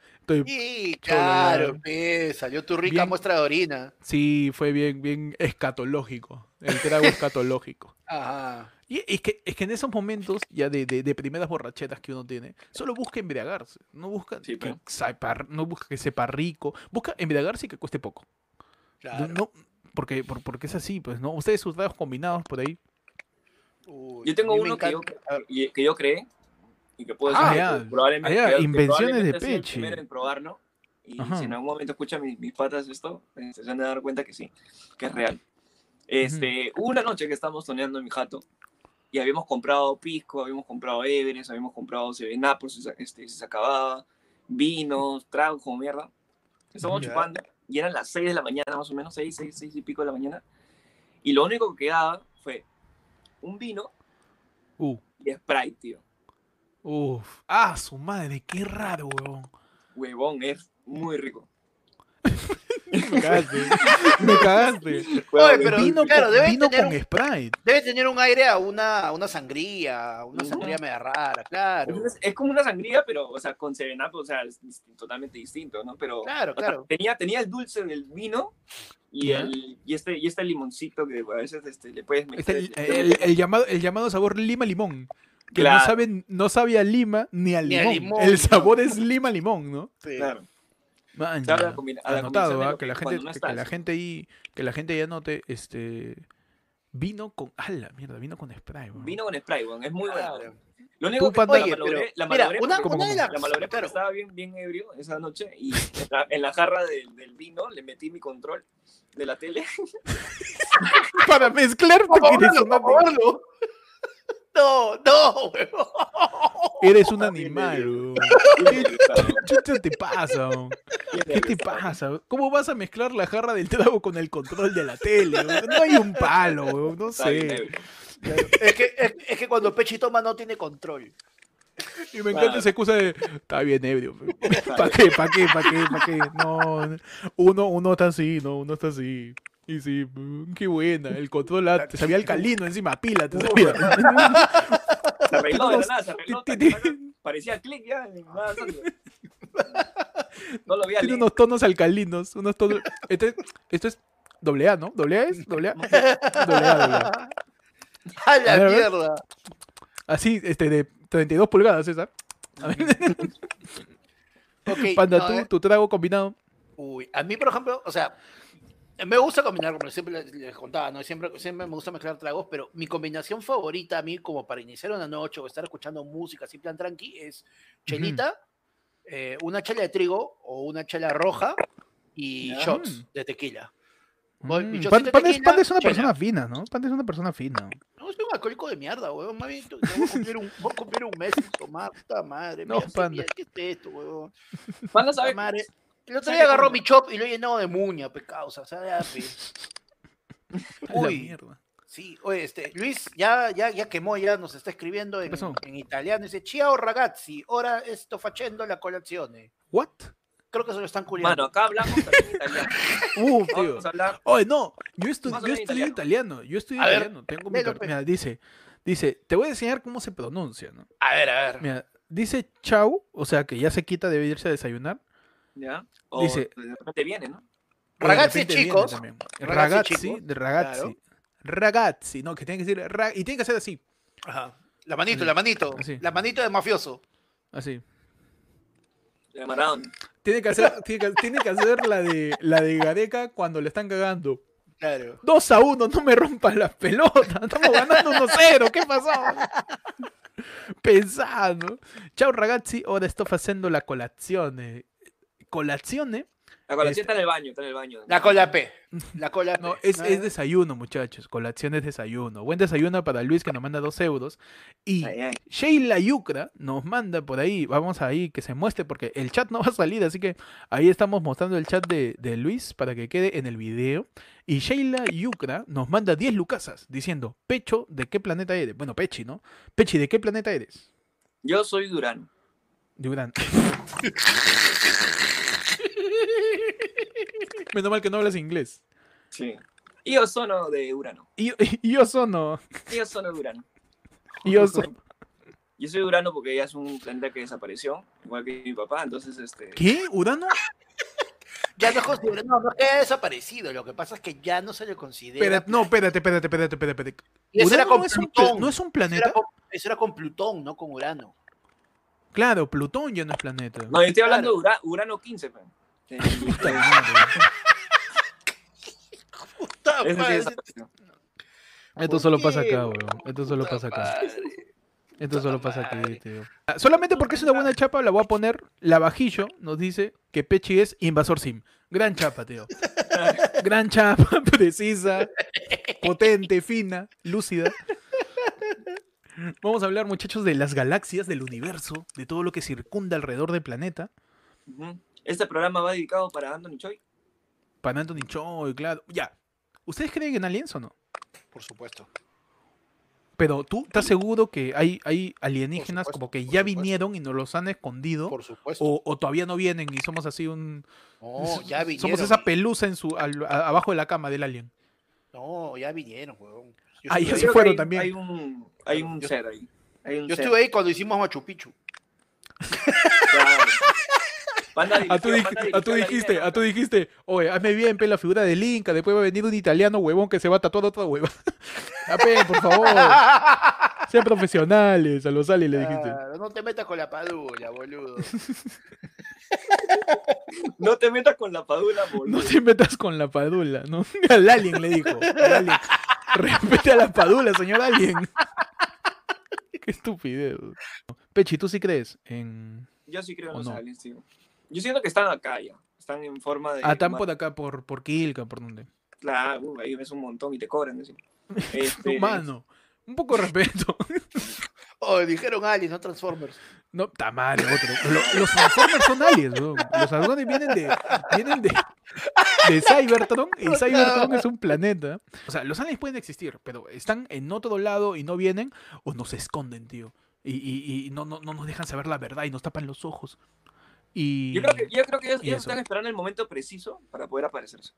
S2: Sí,
S1: Chola,
S2: claro, pe, salió tu rica
S1: Bien.
S2: muestra de orina.
S1: sí, fue bien, bien escatológico. El trago escatológico.
S2: Ajá.
S1: Y es que, es que en esos momentos, ya de, de, de primeras borracheras que uno tiene, solo busca embriagarse. No busca,
S3: Sí,
S1: que, sepa, no busca que sepa rico. Busca embriagarse y que cueste poco.
S2: Claro.
S1: No, porque, por- porque es así, pues, ¿no? Ustedes sus tragos combinados por ahí.
S2: Uy,
S3: Yo tengo uno que yo, y- que yo creé y que puedo
S1: Ah,
S3: decir que probablemente,
S1: Ah, ya,
S3: que-
S1: invenciones de
S3: probablemente sea el
S1: Peche.
S3: primero en probarlo. Y
S1: Ajá.
S3: si en algún momento escuchan mis, mis patas esto, eh, se van a dar cuenta que sí, que es real. Este, hubo una noche que estábamos toneando en mi jato y habíamos comprado pisco, habíamos comprado Everest, habíamos comprado Seven Up por si se, este, se acababa, vinos, tragos como mierda. Estábamos
S2: Ya.
S3: chupando y eran las 6 de la mañana más o menos, 6, 6, 6 y pico de la mañana. Y lo único que quedaba fue un vino
S1: Uh,
S3: y Sprite, tío.
S1: Uf. Ah, su madre, qué raro, weón.
S3: Huevón, es muy rico.
S1: Me cagaste. Me cagaste.
S2: Oye, pero
S1: vino
S2: claro,
S1: con,
S2: debe
S1: vino
S2: tener
S1: con
S2: un-
S1: Sprite.
S2: Debe tener un aire a una, una sangría, una
S3: Ujú.
S2: sangría media rara, claro.
S3: Es, es como una sangría, pero, o sea, con Seven Up, o sea, es totalmente distinto, ¿no? Pero
S2: Claro,
S3: o sea,
S2: claro.
S3: tenía, tenía el dulce del vino y, el, y, este, y este limoncito que a veces este, le puedes
S1: Está
S3: meter.
S1: el, el- el llamado, el llamado sabor lima limón. Que no
S3: Claro.
S1: sabe, no sabe a lima ni al
S2: Ni a
S1: limón.
S2: limón,
S1: el
S2: ¿no?
S1: sabor es lima limón, ¿no?
S2: Sí.
S3: Claro.
S1: Man,
S3: a la
S1: Anotado, ¿ah? que la
S3: que
S1: gente,
S3: no
S1: que
S3: estás.
S1: la gente ahí, que la gente ya note, este vino con, ala, mierda, vino con Sprite. weón.
S3: Vino con Sprite, weón, es muy bueno.
S2: Claro.
S3: Lo único que la
S2: Oye,
S3: malogré, la
S2: una, una de las...
S3: la malogré
S2: claro,
S3: estaba bien, bien ebrio esa noche y en la, en la jarra del, del vino le metí mi control de la tele.
S1: Para mezclar
S2: Por favor,
S1: eres,
S2: por
S1: una-
S2: favor, No, no, huevón.
S1: eres un animal. weón. ¿Qué te pasa? weón? ¿Qué te pasa? ¿Cómo vas a mezclar la jarra del trago con el control de la tele? weón? No hay un palo, weón, no sé.
S2: Es que, es, es que cuando Pechi toma no tiene control.
S1: Y me encanta esa excusa de, está bien ebrio. ¿Para qué? ¿Para qué? ¿Para qué? ¿Para qué? No, uno, uno está así, no, uno está así. Y sí, mm, qué buena. El control ah, te sabía alcalino encima, pila, te sabía.
S3: Se arregló de la nada, se arregló. Parecía click ya. No lo
S1: Tiene unos tonos alcalinos, unos tonos. Este, esto es doble A, ¿no? ¿Doble A es? ¿Doble A? Doble A, doble A.
S2: ¡A la mierda!
S1: Así, este, de 32 pulgadas, César. A ver, Panda, tú,
S2: eh,
S1: tu trago combinado.
S2: Uy, a mí, por ejemplo, o sea, me gusta combinar, como siempre les, les contaba, ¿no? Siempre, siempre me gusta mezclar tragos, pero mi combinación favorita a mí, como para iniciar una noche o estar escuchando música así plan tranqui, es chelita, eh, una chela de trigo o una chela roja y
S3: Ya.
S2: shots de tequila. Voy,
S1: Mm, Pan-
S2: de
S1: Panda es,
S2: tequila,
S1: Panda es una
S2: chela.
S1: persona fina, ¿no? Panda es una persona fina.
S2: No, soy un alcohólico de mierda, weón. Más bien, voy a cumplir un, voy a cumplir un mes sin tomar, puta madre.
S1: No,
S2: mira,
S1: panda.
S2: mira, ¿Qué es esto, weón?
S3: Panda sabe.
S2: madre. El otro día agarró mi chop y lo he llenado de muña, pecado. O sea, Uy.
S1: mierda.
S2: Sí, oye, este, Luis ya, ya, ya quemó, ya nos está escribiendo en, en italiano. Dice, ciao ragazzi, ora sto facendo la colazione.
S1: ¿What?
S2: Creo que se lo están culiando.
S3: Mano, acá hablamos también italiano.
S1: Uh, tío.
S3: Hablar.
S1: Oye, no, yo, estu- yo estudié italiano. Yo estudié italiano. Tengo mi
S2: pe.
S1: Mira, dice, dice, te voy a enseñar cómo se pronuncia, ¿no?
S2: A ver, a ver.
S1: Mira, dice chau, o sea que ya se quita, debe irse a desayunar.
S3: ¿Ya? O
S1: Dice-
S3: de repente viene, ¿no?
S2: Ragazzi, chicos. Ragazzi,
S1: Ragazzi,
S2: chicos.
S1: de ragazzi.
S2: Claro.
S1: Ragazzi, no, que tiene que decir ra- y tiene que ser así,
S2: Ajá. La manito,
S1: Así,
S2: la manito.
S1: así.
S2: La manito de mafioso.
S1: así.
S3: De Maradona.
S1: Tiene que hacer, tiene que, tiene que hacer la de la de Gareca cuando le están cagando.
S2: Claro.
S1: 2 a 1, no me rompas las pelotas. Estamos ganando 1-0. ¿Qué pasó? Pensando. Ciao ragazzi, ora sto facendo la colazione. Colazione?
S3: La colación
S1: Este-
S3: está en el baño, está en el baño.
S2: La cola P. La cola P.
S1: No, es, es desayuno, muchachos. Colación es desayuno. Buen desayuno para Luis que nos manda 2 euros. Y
S3: Ay, ay.
S1: Sheila Yucra nos manda por ahí, vamos ahí que se muestre porque el chat no va a salir, así que ahí estamos mostrando el chat de, de Luis para que quede en el video. Y Sheila Yucra nos manda 10 lucasas diciendo, Pecho, ¿de qué planeta eres? Bueno, Pechi, ¿no? Pechi, ¿de qué planeta eres?
S3: Yo soy Durán.
S1: De Urano. Menos mal que no hablas inglés.
S3: Sí. Y yo sono de Urano.
S1: Y, y yo sono.
S3: Y yo sono de Urano.
S1: Y yo sono.
S3: Yo soy de Urano porque ella es un planeta que desapareció, igual que mi papá, entonces este.
S1: ¿Qué? ¿Urano?
S2: Ya no es considerado, no, no es que haya desaparecido, lo que pasa es que ya no se le considera.
S1: No, espérate, espérate, espérate, espérate.
S2: eso era
S1: ¿Urano
S2: con
S1: no es, un, no es un
S2: Eso
S1: planeta?
S2: era, con, eso era con Plutón, no con Urano.
S1: Claro, Plutón ya no es planeta.
S3: No, yo estoy hablando
S2: Claro.
S3: de Ura- Urano 15, pe.
S1: Puta madre. Esto
S2: ¿Por
S1: solo pasa acá,
S2: weón?
S1: weón. Esto solo pasa acá. Esto solo pasa aquí, tío. Solamente porque es una buena chapa, la voy a poner. La bajillo nos dice que Pechi es invasor sim. Gran chapa, tío. Gran chapa, precisa, potente, fina, lúcida. Vamos a hablar, muchachos, de las galaxias, del universo, de todo lo que circunda alrededor del planeta.
S3: Ujú. Este programa va dedicado para Anthony Choi.
S1: Para Anthony Choi, claro. Ya. ¿Ustedes creen en aliens o no?
S2: Por supuesto.
S1: Pero tú estás seguro que hay, hay alienígenas
S2: supuesto,
S1: como que ya vinieron y nos los han escondido.
S2: Por supuesto.
S1: O, o todavía no vienen y somos así un.
S2: no, ya vinieron.
S1: Somos esa pelusa en su, al- a- abajo de la cama del alien.
S2: No, ya vinieron. Yo
S1: Ah, ya
S3: Yo
S1: se fueron
S3: hay-
S1: también.
S3: Hay un, hay un
S2: Yo-
S3: ser ahí. Hay un
S2: Yo
S3: ser,
S2: estuve ahí cuando hicimos Machu Picchu.
S1: A Ah, tú,
S3: dirigió-
S1: dij-
S3: Panda
S1: a
S3: dirigió
S1: tú dijiste,
S3: línea
S1: a tú dijiste, oye, hazme bien, pe, la figura del Inca, después va a venir un italiano huevón que se va a tatuar otra hueva. A pe, por favor, sean profesionales, a los aliens le dijiste.
S2: Claro, no te metas con la padula, boludo.
S3: No te metas con la padula, boludo.
S1: No te metas con la padula, ¿no? Al alien le dijo. al alien. Respete a la padula, señor alien. Qué estupidez. Pechi, ¿tú sí crees en...
S3: Yo sí creo en
S1: ¿O
S3: los
S1: no?
S3: aliens, tío. Yo siento que están acá ya. Están en forma de.
S1: Ah, están por acá, por, por Quilca, por donde.
S3: Claro, uh, ahí ves un montón y te cobran. así. Este,
S1: Humano. Un poco de respeto.
S2: Oh, dijeron aliens, no Transformers.
S1: No, está mal, otro. Lo- los Transformers son aliens, ¿no? Los Transformers vienen de. Vienen de. De Cybertron. Y Cybertron es un planeta. O sea, los aliens pueden existir, pero están en otro lado y no vienen o nos esconden, tío. Y, y- y no, no, no nos dejan saber la verdad y nos tapan los ojos. Y.
S3: Yo creo que, yo creo que ellos, están esperando el momento preciso para poder aparecerse.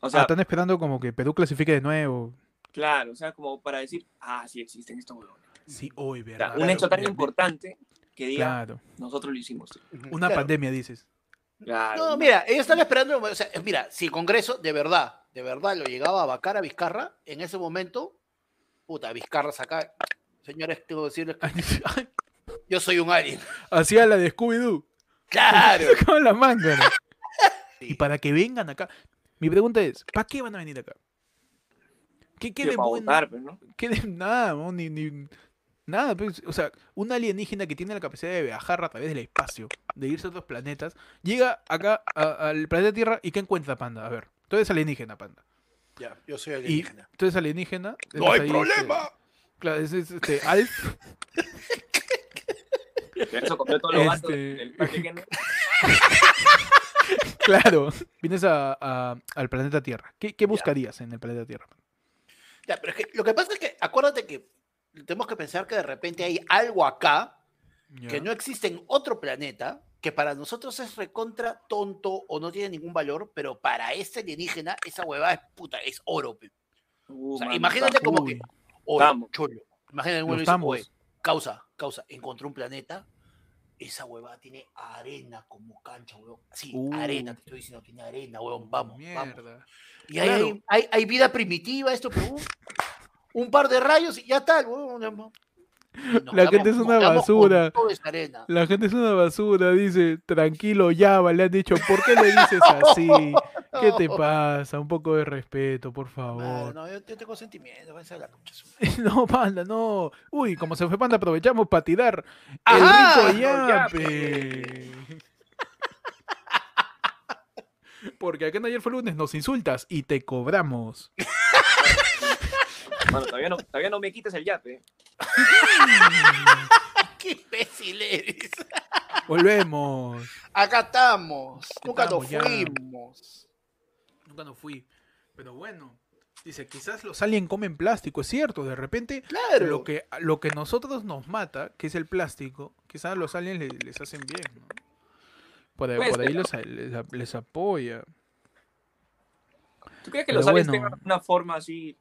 S3: O
S1: Ah,
S3: sea,
S1: están esperando como que Perú clasifique de nuevo.
S3: claro, o sea, como para decir, ah, sí existen estos huevones.
S1: Sí, hoy,
S3: O sea,
S1: ¿verdad?
S3: un hecho tan importante que diga,
S1: Claro.
S3: nosotros lo hicimos.
S1: Una
S2: Claro.
S1: pandemia, dices.
S3: Claro.
S2: No, mira, ellos están esperando. O sea, mira, si el Congreso de verdad, de verdad lo llegaba a vacar a Vizcarra, en ese momento, puta, Vizcarra saca. Señores, tengo que decirles que yo soy un alien.
S1: Hacía la de Scooby-Doo.
S2: Claro.
S1: Con la manga. ¿no? Y para que vengan acá. Mi pregunta es, ¿para qué van a venir acá? ¿Qué, qué de bueno?
S3: votar, pues, ¿no?
S1: ¿Qué de nada, no, ni, ni- nada, pues, o sea, un alienígena que tiene la capacidad de viajar a través del espacio, de irse a otros planetas, llega acá al planeta Tierra y ¿qué encuentra Panda? A ver, tú eres alienígena, Panda.
S2: Ya, yo soy
S1: Y
S2: alienígena.
S1: tú eres alienígena.
S2: ¡No hay
S1: este,
S2: problema!
S1: claro, es, es, este, Alf,
S3: Eso comió todos los gatos
S1: Este-
S3: del
S1: claro, vienes a, a- al planeta Tierra. ¿Qué, qué buscarías en el planeta Tierra?
S2: Ya, pero es que lo que pasa es que, acuérdate que tenemos que pensar que de repente hay algo acá que no existe en otro planeta, que para nosotros es recontra tonto o no tiene ningún valor, pero para este alienígena esa huevada es puta, es oro. pe.
S3: Uh,
S2: O sea, imagínate como
S1: Uy.
S2: que oro,
S3: Estamos.
S2: cholo. Imagínate
S1: Los
S2: dice,
S1: tambos.
S2: "Oye, causa, causa, encontró un planeta, esa huevada tiene arena como cancha, huevón. Sí,
S1: Uh.
S2: arena, te estoy diciendo, tiene arena, huevón, vamos, vamos. Y hay,
S1: Claro.
S2: hay, hay- hay vida primitiva, esto, pero uh, un par de rayos y ya está, huevón. nos
S1: La gente es una basura. La gente es una basura, dice, tranquilo, ya, le han dicho, ¿por qué le dices así? ¿Qué te
S2: No.
S1: pasa? Un poco de respeto, por
S2: Mano,
S1: favor.
S2: no, yo, yo tengo sentimientos, a la.
S1: No, panda, no. Uy, como se fue panda, aprovechamos para tirar
S2: Ajá,
S1: el rico
S3: no,
S1: yape. Porque acá en ayer fue lunes, nos insultas y te cobramos.
S3: Mano, todavía no, todavía no me quites el yape.
S2: ¡Qué imbécil eres!
S1: Volvemos.
S2: Acá estamos. Nunca nos fuimos.
S1: Nunca no fui. Pero bueno, dice, quizás los aliens comen plástico, es cierto, de repente
S2: Claro.
S1: lo que lo que nosotros nos mata, que es el plástico, quizás a los aliens le- les, hacen bien, ¿no? Por, por ahí les, les- les apoya.
S3: ¿Tú crees que
S1: Pero
S3: los aliens
S1: bueno.
S3: tengan una forma así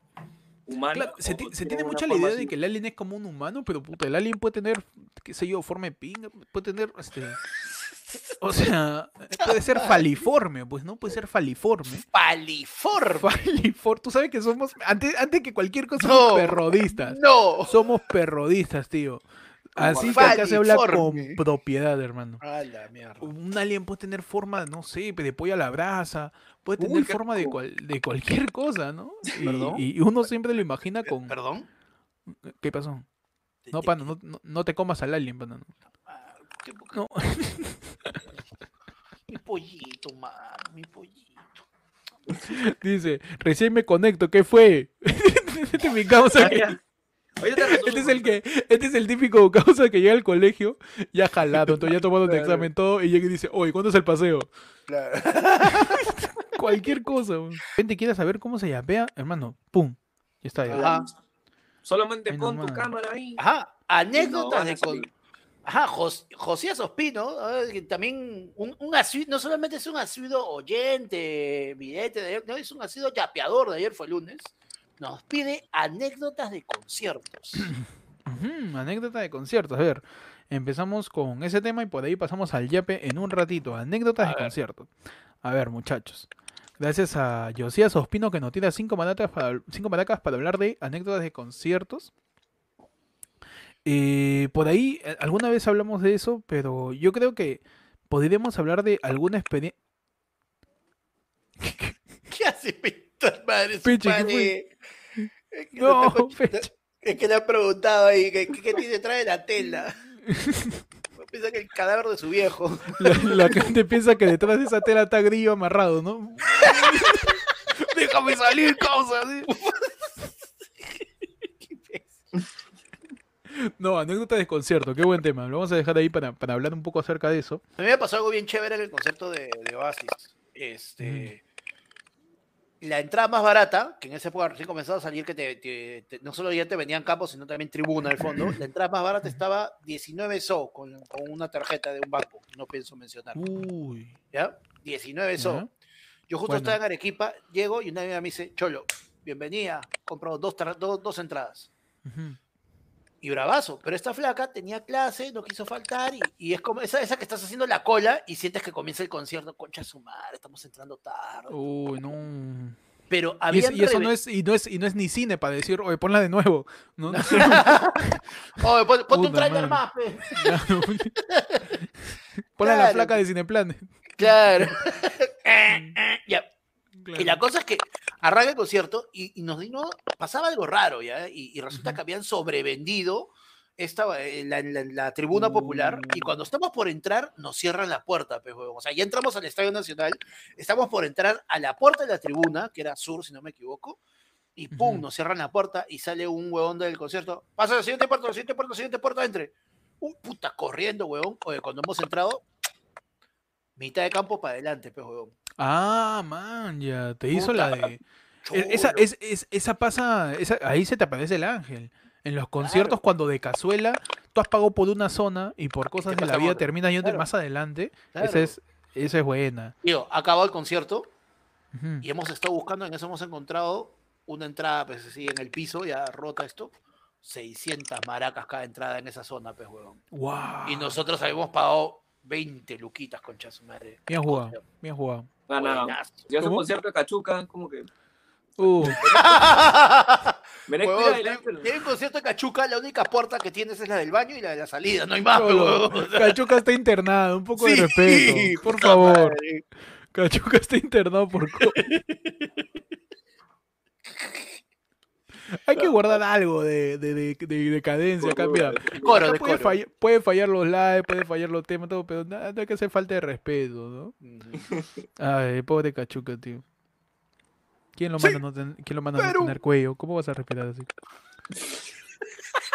S3: humana?
S1: Claro, se, tiene mucha la idea de que el alien es como un humano, pero puta, el alien puede tener, qué sé yo, forma de pinga, puede tener, este... O sea, puede ser faliforme, pues, ¿no? Puede ser faliforme.
S2: Paliforme.
S1: Faliforme. Tú sabes que somos, antes, antes que cualquier cosa,
S2: No.
S1: somos perrodistas.
S2: No.
S1: Somos perrodistas, tío. Así que
S2: Faliforme.
S1: acá se habla con propiedad, hermano.
S2: A la mierda.
S1: Un alien puede tener forma, no sé, de pollo a la brasa, puede tener forma de, cual- de cualquier cosa, ¿no? Y,
S2: ¿Perdón?
S1: y uno siempre lo imagina con...
S2: ¿Perdón?
S1: ¿Qué pasó? No, pana, no, no, no te comas al alien, pana. no.
S2: Qué poca-
S1: No.
S2: Mi pollito, mano, mi pollito.
S1: Dice, recién me conecto, ¿qué fue? este es mi causa que- Este es el que, este es el típico causa que llega al colegio, ya jalado, entonces ya tomado el
S2: Claro.
S1: examen todo, y llega y dice, oye, ¿cuándo es el paseo?
S2: Claro.
S1: Cualquier cosa. weón. Gente quiere saber cómo se yapea, hermano, pum, ya está. ya.
S2: Ajá.
S3: Solamente
S1: Ay,
S3: pon tu cámara ahí.
S2: Ajá,
S3: no
S2: anécdotas de
S3: a
S2: con... Ajá, Jos- Josías Ospino, también un, un asidu- no solamente es un asiduo oyente, vidente de no, es un asiduo yapeador de ayer fue lunes, nos pide anécdotas de conciertos.
S1: Ujú, anécdota de conciertos. A ver, empezamos con ese tema y por ahí pasamos al yape en un ratito. Anécdotas
S2: A
S1: de
S2: ver.
S1: conciertos. A ver, muchachos. Gracias a Josías Ospino que nos tira cinco maracas para, cinco maracas para hablar de anécdotas de conciertos. Eh, por ahí, eh, alguna vez hablamos de eso, pero yo creo que podríamos hablar de alguna experiencia.
S2: ¿Qué hace pinta madre?
S1: Peche, ¿qué
S2: padre? Es que
S1: No, Peche.
S2: Es que le han preguntado ahí, ¿qué, qué, detrás de la tela? Piensa que el cadáver de su viejo.
S1: La, la gente piensa que detrás de esa tela está grillo amarrado, ¿no? Déjame salir, causa. ¿sí? No, anécdota de concierto, qué buen tema. Lo vamos a dejar ahí para, para hablar un poco acerca de eso.
S2: A mí me pasó algo bien chévere en el concierto de, de Oasis. Este, La entrada más barata, que en esa época recién comenzaba a salir, que te, te- te- no solo ya te venían campos, sino también tribuna al fondo. La entrada más barata estaba 19 SO con, con una tarjeta de un banco, no pienso mencionar.
S1: Uy.
S2: ¿Ya? 19 SO. Yo justo
S1: Bueno.
S2: estaba en Arequipa, llego y una amiga me dice, Cholo, bienvenida, compro dos, dos, dos entradas.
S1: Ujú.
S2: Y bravazo. Pero esta flaca tenía clase, no quiso faltar y, y es como esa, esa que estás haciendo la cola y sientes que comienza el concierto, concha su madre, estamos entrando tarde.
S1: Uy, no.
S2: Pero
S1: Y,
S2: había
S1: es- y eso no es, y no es, y no es ni cine para decir, oye, ponla de nuevo. ¿no?
S2: Oye, pon- ponte un trailer más, pe.
S1: Claro. Ponla la flaca de Cineplanet.
S2: Claro. Ya.
S1: Claro.
S2: Y la cosa es que arranca el concierto y, y nos vino, pasaba algo raro, ¿ya? Y, y resulta que habían sobrevendido esta, eh, la, la- la tribuna popular y
S1: Uh.
S2: cuando estamos por entrar nos cierran la puerta, pues, huevón. O sea, ya entramos al Estadio Nacional, estamos por entrar a la puerta de la tribuna, que era sur, si no me equivoco, y pum, nos cierran la puerta y sale un huevón del concierto. Pasa la siguiente puerta, la siguiente puerta, la siguiente puerta, entre. Uh, puta, corriendo, huevón. Oye, cuando hemos entrado, mitad de campo para adelante, pues, huevón.
S1: Ah, man, ya. Te hizo la de. E- Esa,
S2: Chulo.
S1: es, es- esa pasa, esa, ahí se te aparece el ángel. En los conciertos, cuando de cazuela, tú has pagado por una zona y por cosas de la vida
S2: otra.
S1: terminas yendo
S2: Claro.
S1: más adelante.
S2: Claro.
S1: Esa, es, esa es buena.
S2: Digo, acabó el concierto y hemos estado buscando, en eso hemos encontrado una entrada, pues así, en el piso, ya rota esto. 600 maracas cada entrada en esa zona, pues, huevón.
S1: Guau.
S2: Y nosotros habíamos pagado 20 luquitas, concha su madre.
S1: Bien jugado, bien jugado.
S3: No, no. Vas a un concierto de Cachuca, como que.
S1: Uh,
S2: tiene- un concierto de Cachuca, la única puerta que tienes es la del baño y la de la salida, no hay más, huevón.
S1: Cachuca está internado, un poco de
S2: Sí,
S1: respeto, por favor.
S2: madre.
S1: Cachuca está internado por co- Hay que guardar algo de, de, de, de decadencia acá, mira.
S2: Coro, de
S1: puede,
S2: coro.
S1: fallar, puede fallar los likes, puede fallar los temas, todo, pero nada, no hay que hacer falta de respeto, ¿no? Ay, pobre Cachuca, tío. ¿Quién lo manda, a no, ten- ¿quién lo manda a no tener cuello? ¿Cómo vas a respirar así?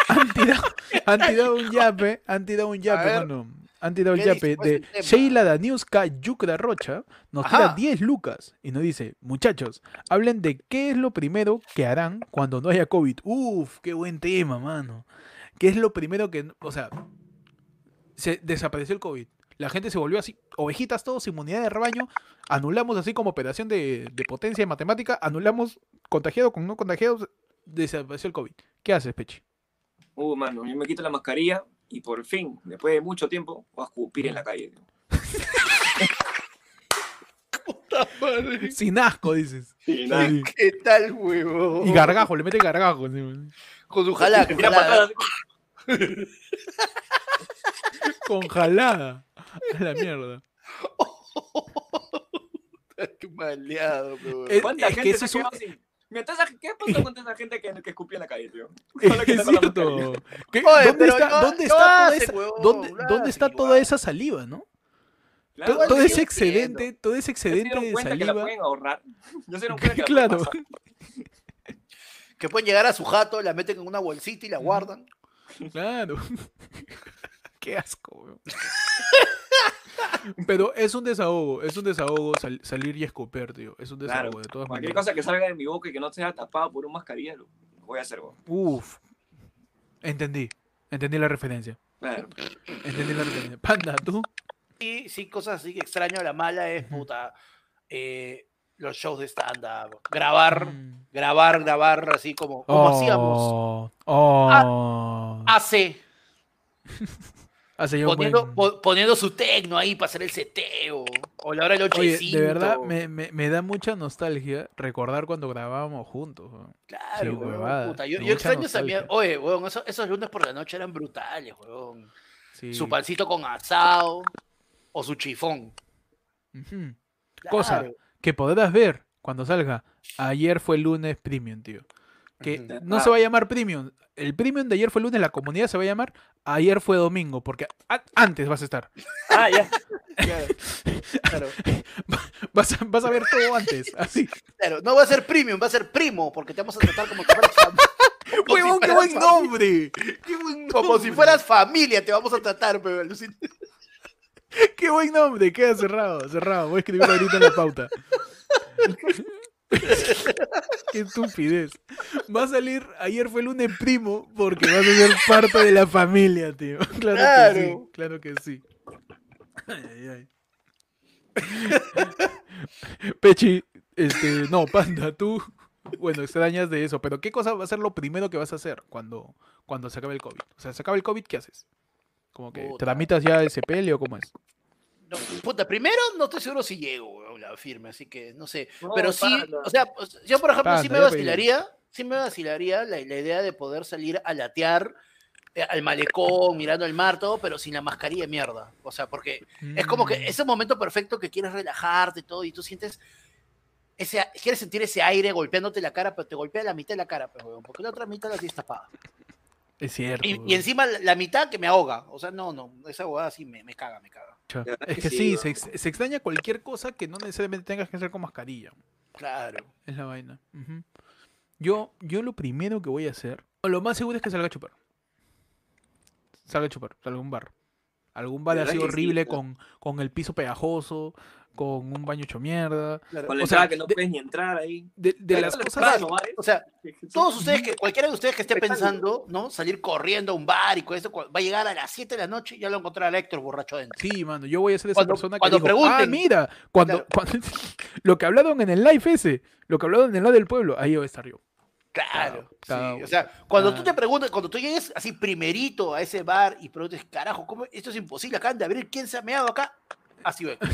S1: han, tirado, han tirado un yape, han tirado un yape,
S2: ver, ¿qué
S1: yape de? Sheila Daniuska Yucra Rocha. Nos tira
S2: Ajá.
S1: 10 lucas y nos dice, muchachos, hablen de qué es lo primero que harán cuando no haya COVID. Uf, qué buen tema, mano. ¿Qué es lo primero que, o sea, se desapareció el COVID? La gente se volvió así, ovejitas todos, inmunidad de rebaño, anulamos así como operación de, de potencia de matemática, anulamos contagiado con no contagiados, desapareció el COVID. ¿Qué haces, Pechi?
S3: Uh, mano, yo me quito la mascarilla y por fin, después de mucho tiempo, voy a escupir en la calle.
S1: Sin asco, dices.
S3: Sí,
S1: nada. Sí.
S2: ¿Qué tal, huevón?
S1: Y gargajo, le mete gargajo.
S2: Con su jalada, con jalada.
S1: Con jalada. A la mierda.
S2: Qué maleado, huevón.
S1: Es-
S3: ¿Cuánta
S1: que
S3: gente
S1: eso es un-
S3: ¿Qué pasó con toda esa gente que, que escupía en la calle, tío?
S1: Es cierto.
S3: mascarilla.
S1: ¿Qué-
S2: Oye,
S1: ¿Dónde está, dónde toda esa, dónde, dónde toda saliva, no?
S3: Claro,
S1: todo
S2: sí,
S1: ese excedente, todo ese
S3: ¿se
S1: excedente de
S3: cuenta que la
S1: saliva.
S3: pueden ahorrar? ¿Ya se dieron cuenta que la
S1: Claro.
S3: pueden?
S2: Que pueden llegar a su jato, la meten en una bolsita y la guardan.
S1: Claro. Qué asco, weón. Pero es un desahogo, es un desahogo sal- salir y escoper, tío. Es un
S3: Claro,
S1: desahogo, de todas
S3: Cualquier
S1: maneras.
S3: cosa que salga de mi boca y que no sea tapada por un mascarilla, lo- voy a hacer, weón.
S1: Uf. Entendí. Entendí la referencia.
S3: Claro.
S1: Entendí la referencia. Panda, ¿tú?
S2: Sí, sí, cosas así que extraño. La mala es, puta, eh, los shows de stand-up. Grabar,
S1: Mm.
S2: grabar, grabar, así como, como hacíamos
S1: Oh, oh.
S2: hace, poniendo,
S1: buen-
S2: po- poniendo su tecno ahí para hacer el seteo. O la hora del
S1: Oye,
S2: ochecito.
S1: de verdad me, me- me da mucha nostalgia recordar cuando grabábamos juntos. weón.
S2: Claro,
S1: Sí,
S2: weón, puta, Yo, extraño también. Oye, weón, esos, esos lunes por la noche eran brutales, weón.
S1: Sí.
S2: Su pancito con asado o su chifón.
S1: Ujú. Cosa
S2: Claro.
S1: que podrás ver cuando salga. Ayer fue lunes premium, tío. Que
S2: Ujú.
S1: no se va a llamar premium. El premium de ayer fue lunes, la comunidad se va a llamar ayer fue domingo, porque antes vas a estar.
S2: Ah, ya. Claro. Claro.
S1: Vas a, vas a ver todo antes, así.
S2: Claro, no va a ser premium, va a ser primo, porque te vamos a tratar como si fueras familia.
S1: ¡Huevón, qué buen nombre! ¡Qué buen
S2: Como si fueras familia, te vamos a tratar, pero
S1: ¡Qué buen nombre! Queda cerrado, cerrado. Voy a escribirlo ahorita en la pauta. ¡Qué estupidez! Va a salir, ayer fue lunes primo, porque vas a ser parte de la familia, tío. Claro, que sí,
S2: Claro.
S1: claro que sí. Ay, ay, ay. Pechi, este, no, panda, tú, bueno, extrañas de eso, pero ¿qué cosa va a ser lo primero que vas a hacer cuando, cuando se acabe el COVID? O sea, se acaba el COVID, ¿qué haces? Como que
S2: Puta.
S1: tramitas ya ese pelio, ¿cómo es?
S2: No, puta, primero no estoy seguro si llego, weón, la firme, así que no sé.
S3: No,
S2: pero sí, o sea, pues, yo por ejemplo sí me vacilaría, sí me vacilaría la, la idea de poder salir a latear eh, al malecón, mirando el mar, todo, pero sin la mascarilla de mierda. O sea, porque es como que
S1: Mm.
S2: ese momento perfecto que quieres relajarte y todo, y tú sientes ese, quieres sentir ese aire golpeándote la cara, pero te golpea la mitad de la cara, pues, weón, porque la otra mitad la tienes tapada.
S1: Es cierto.
S2: Y, encima la, la mitad que me ahoga. O sea, no, no, esa huevada sí me, me caga, me caga.
S1: Es
S3: que
S1: que
S3: sí,
S1: se, ex- se extraña cualquier cosa que no necesariamente tengas que hacer con mascarilla.
S2: Claro.
S1: Es la vaina. Yo, yo lo primero que voy a hacer, o lo más seguro es que salga a chupar. Salga a chupar, salga a un bar. Algún bar
S3: De
S1: así horrible con, con el piso pegajoso, con un baño hecho mierda.
S2: claro.
S3: Con la
S1: O sea,
S3: que no
S1: de-
S3: puedes ni entrar ahí.
S1: De, las cosas...
S2: O sea, todos ustedes, que cualquiera de ustedes que esté pensando, ¿no? Salir corriendo a un bar y con eso, va a llegar a las 7 de la noche y ya lo encontrará a Héctor borracho adentro.
S1: Sí, mano, yo voy a ser esa
S2: Cuando-
S1: persona que
S2: cuando
S1: digo, ah, mira, cuando,
S2: Claro.
S1: cuando- lo que hablaron en el live ese, lo que hablaron en el live del pueblo, ahí voy a estar yo.
S2: Claro.
S1: Claro,
S2: sí. O sea, cuando tú te preguntas, cuando tú llegues así primerito a ese bar y preguntes, carajo, ¿cómo? esto es imposible, acaban de abrir, ¿quién se ha meado acá? Así ve.